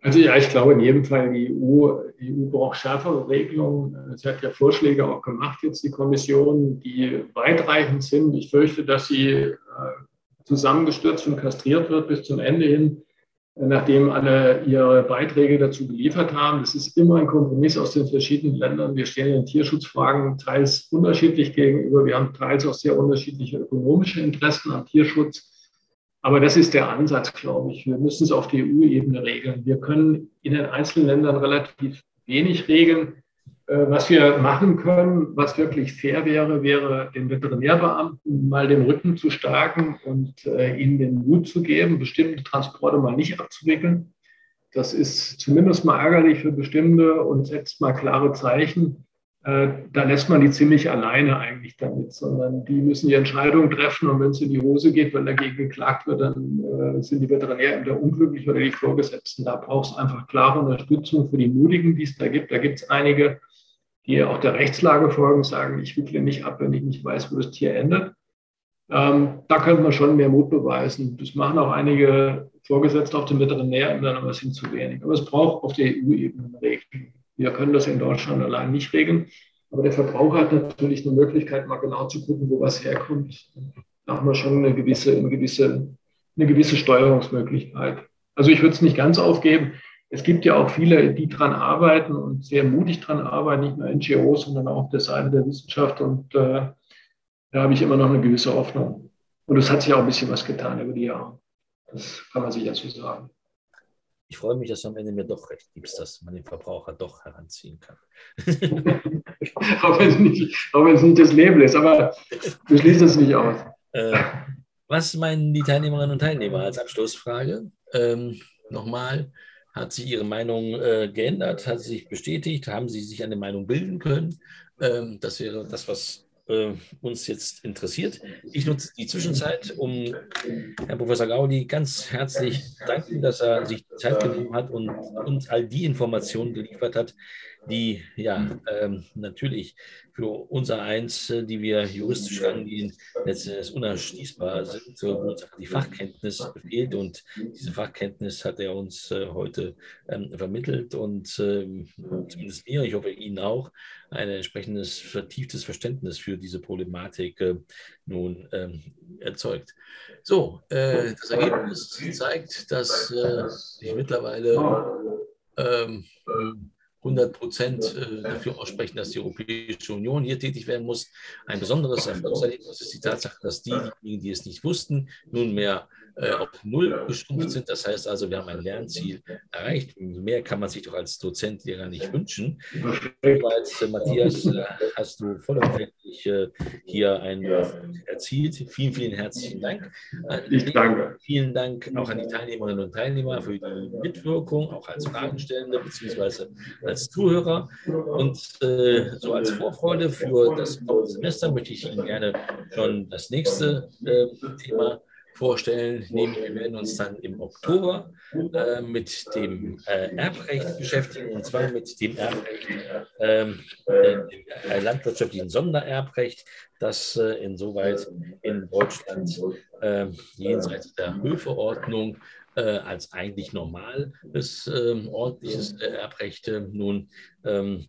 Also ja, ich glaube in jedem Fall, die EU, die EU braucht schärfere Regelungen. Sie hat ja Vorschläge auch gemacht, jetzt die Kommission, die weitreichend sind. Ich fürchte, dass sie äh, zusammengestürzt und kastriert wird bis zum Ende hin, nachdem alle ihre Beiträge dazu geliefert haben. Das ist immer ein Kompromiss aus den verschiedenen Ländern. Wir stehen in Tierschutzfragen teils unterschiedlich gegenüber. Wir haben teils auch sehr unterschiedliche ökonomische Interessen am Tierschutz. Aber das ist der Ansatz, glaube ich. Wir müssen es auf der EU-Ebene regeln. Wir können in den einzelnen Ländern relativ wenig regeln. Äh, was wir machen können, was wirklich fair wäre, wäre den Veterinärbeamten mal den Rücken zu stärken und äh, ihnen den Mut zu geben, bestimmte Transporte mal nicht abzuwickeln. Das ist zumindest mal ärgerlich für bestimmte und setzt mal klare Zeichen. Äh, da lässt man die ziemlich alleine eigentlich damit, sondern die müssen die Entscheidung treffen und wenn es in die Hose geht, wenn dagegen geklagt wird, dann sind die Veterinärämter unglücklich oder die Vorgesetzten. Da braucht es einfach klare Unterstützung für die Mutigen, die es da gibt. Da gibt es einige, die auch der Rechtslage folgen, sagen, ich wickle nicht ab, wenn ich nicht weiß, wo das Tier endet. Ähm, da könnte man schon mehr Mut beweisen. Das machen auch einige Vorgesetzte auf den Veterinärämtern, aber es sind zu wenig. Aber es braucht auf der EU-Ebene eine Regelung. Wir können das in Deutschland allein nicht regeln. Aber der Verbraucher hat natürlich eine Möglichkeit, mal genau zu gucken, wo was herkommt. Da haben wir schon eine gewisse, eine gewisse, eine gewisse Steuerungsmöglichkeit. Also ich würde es nicht ganz aufgeben es gibt ja auch viele, die daran arbeiten und sehr mutig daran arbeiten, nicht nur NGOs, sondern auch auf der Seite der Wissenschaft. Und äh, da habe ich immer noch eine gewisse Hoffnung. Und es hat sich auch ein bisschen was getan über die Jahre. Das kann man sicher so sagen. Ich freue mich, dass du am Ende mir doch recht gibst, dass man den Verbraucher doch heranziehen kann. auch wenn es nicht, auch wenn es nicht das Label ist, aber du schließt es nicht aus. Äh, was meinen die Teilnehmerinnen und Teilnehmer als Abschlussfrage? Ähm, nochmal, hat sich Ihre Meinung äh, geändert? Hat sie sich bestätigt? Haben Sie sich eine Meinung bilden können? Ähm, das wäre das, was äh, uns jetzt interessiert. Ich nutze die Zwischenzeit, um Herrn Professor Gaudi ganz herzlich danken, dass er sich Zeit genommen hat und uns all die Informationen geliefert hat, die ja ähm, natürlich für unser Eins, äh, die wir juristisch angehen, letztendlich unerschließbar sind, wo die Fachkenntnis fehlt. Und diese Fachkenntnis hat er uns äh, heute ähm, vermittelt und ähm, zumindest mir, ich hoffe Ihnen auch, ein entsprechendes vertieftes Verständnis für diese Problematik äh, nun ähm, erzeugt. So, äh, das Ergebnis zeigt, dass äh, ich mittlerweile ähm, 100 Prozent äh, dafür aussprechen, dass die Europäische Union hier tätig werden muss. Ein besonderes Erfolgserlebnis ist die Tatsache, dass diejenigen, die es nicht wussten, nunmehr äh, auf Null geschrumpft sind. Das heißt also, wir haben ein Lernziel erreicht. Mehr kann man sich doch als Dozent gar nicht wünschen. Soweit, Matthias, äh, hast du vollumfänglich äh, hier ein erzielt. Vielen, vielen herzlichen Dank. Ich danke. Vielen Dank auch an die Teilnehmerinnen und Teilnehmer für die Mitwirkung, auch als Fragenstellende bzw. als Zuhörer. Und äh, so als Vorfreude für das Semester möchte ich Ihnen gerne schon das nächste äh, Thema vorstellen, nämlich wir werden uns dann im Oktober äh, mit dem äh, Erbrecht beschäftigen, und zwar mit dem Erbrecht, ähm, äh, landwirtschaftlichen Sondererbrecht, das äh, insoweit in Deutschland ähm, jenseits der Höfeordnung äh, als eigentlich normales ähm, ordentliches Erbrecht nun ähm,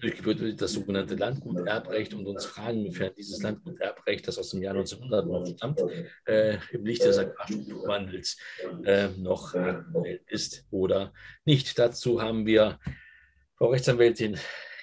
durchgeführt wird, das sogenannte Landguterbrecht und uns fragen, inwiefern dieses Landguterbrecht, das aus dem Jahr 1900 noch stammt, äh, im Licht des Agrarstrukturwandels äh, noch aktuell ist oder nicht. Dazu haben wir Frau Rechtsanwältin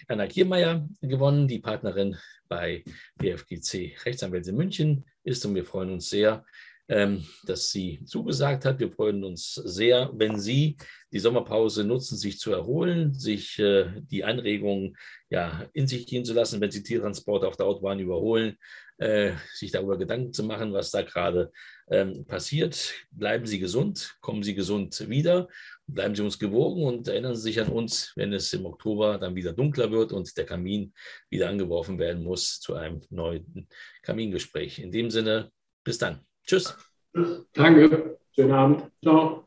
Anna Kiermeier gewonnen, die Partnerin bei BFGC Rechtsanwälte München ist und wir freuen uns sehr, ähm, dass sie zugesagt hat. Wir freuen uns sehr, wenn Sie die Sommerpause nutzen, sich zu erholen, sich äh, die Anregungen ja, in sich gehen zu lassen, wenn Sie Tiertransport auf der Autobahn überholen, äh, sich darüber Gedanken zu machen, was da gerade ähm, passiert. Bleiben Sie gesund, kommen Sie gesund wieder, bleiben Sie uns gewogen und erinnern Sie sich an uns, wenn es im Oktober dann wieder dunkler wird und der Kamin wieder angeworfen werden muss zu einem neuen Kamingespräch. In dem Sinne, bis dann. Tschüss. Danke. Schönen Abend. Ciao.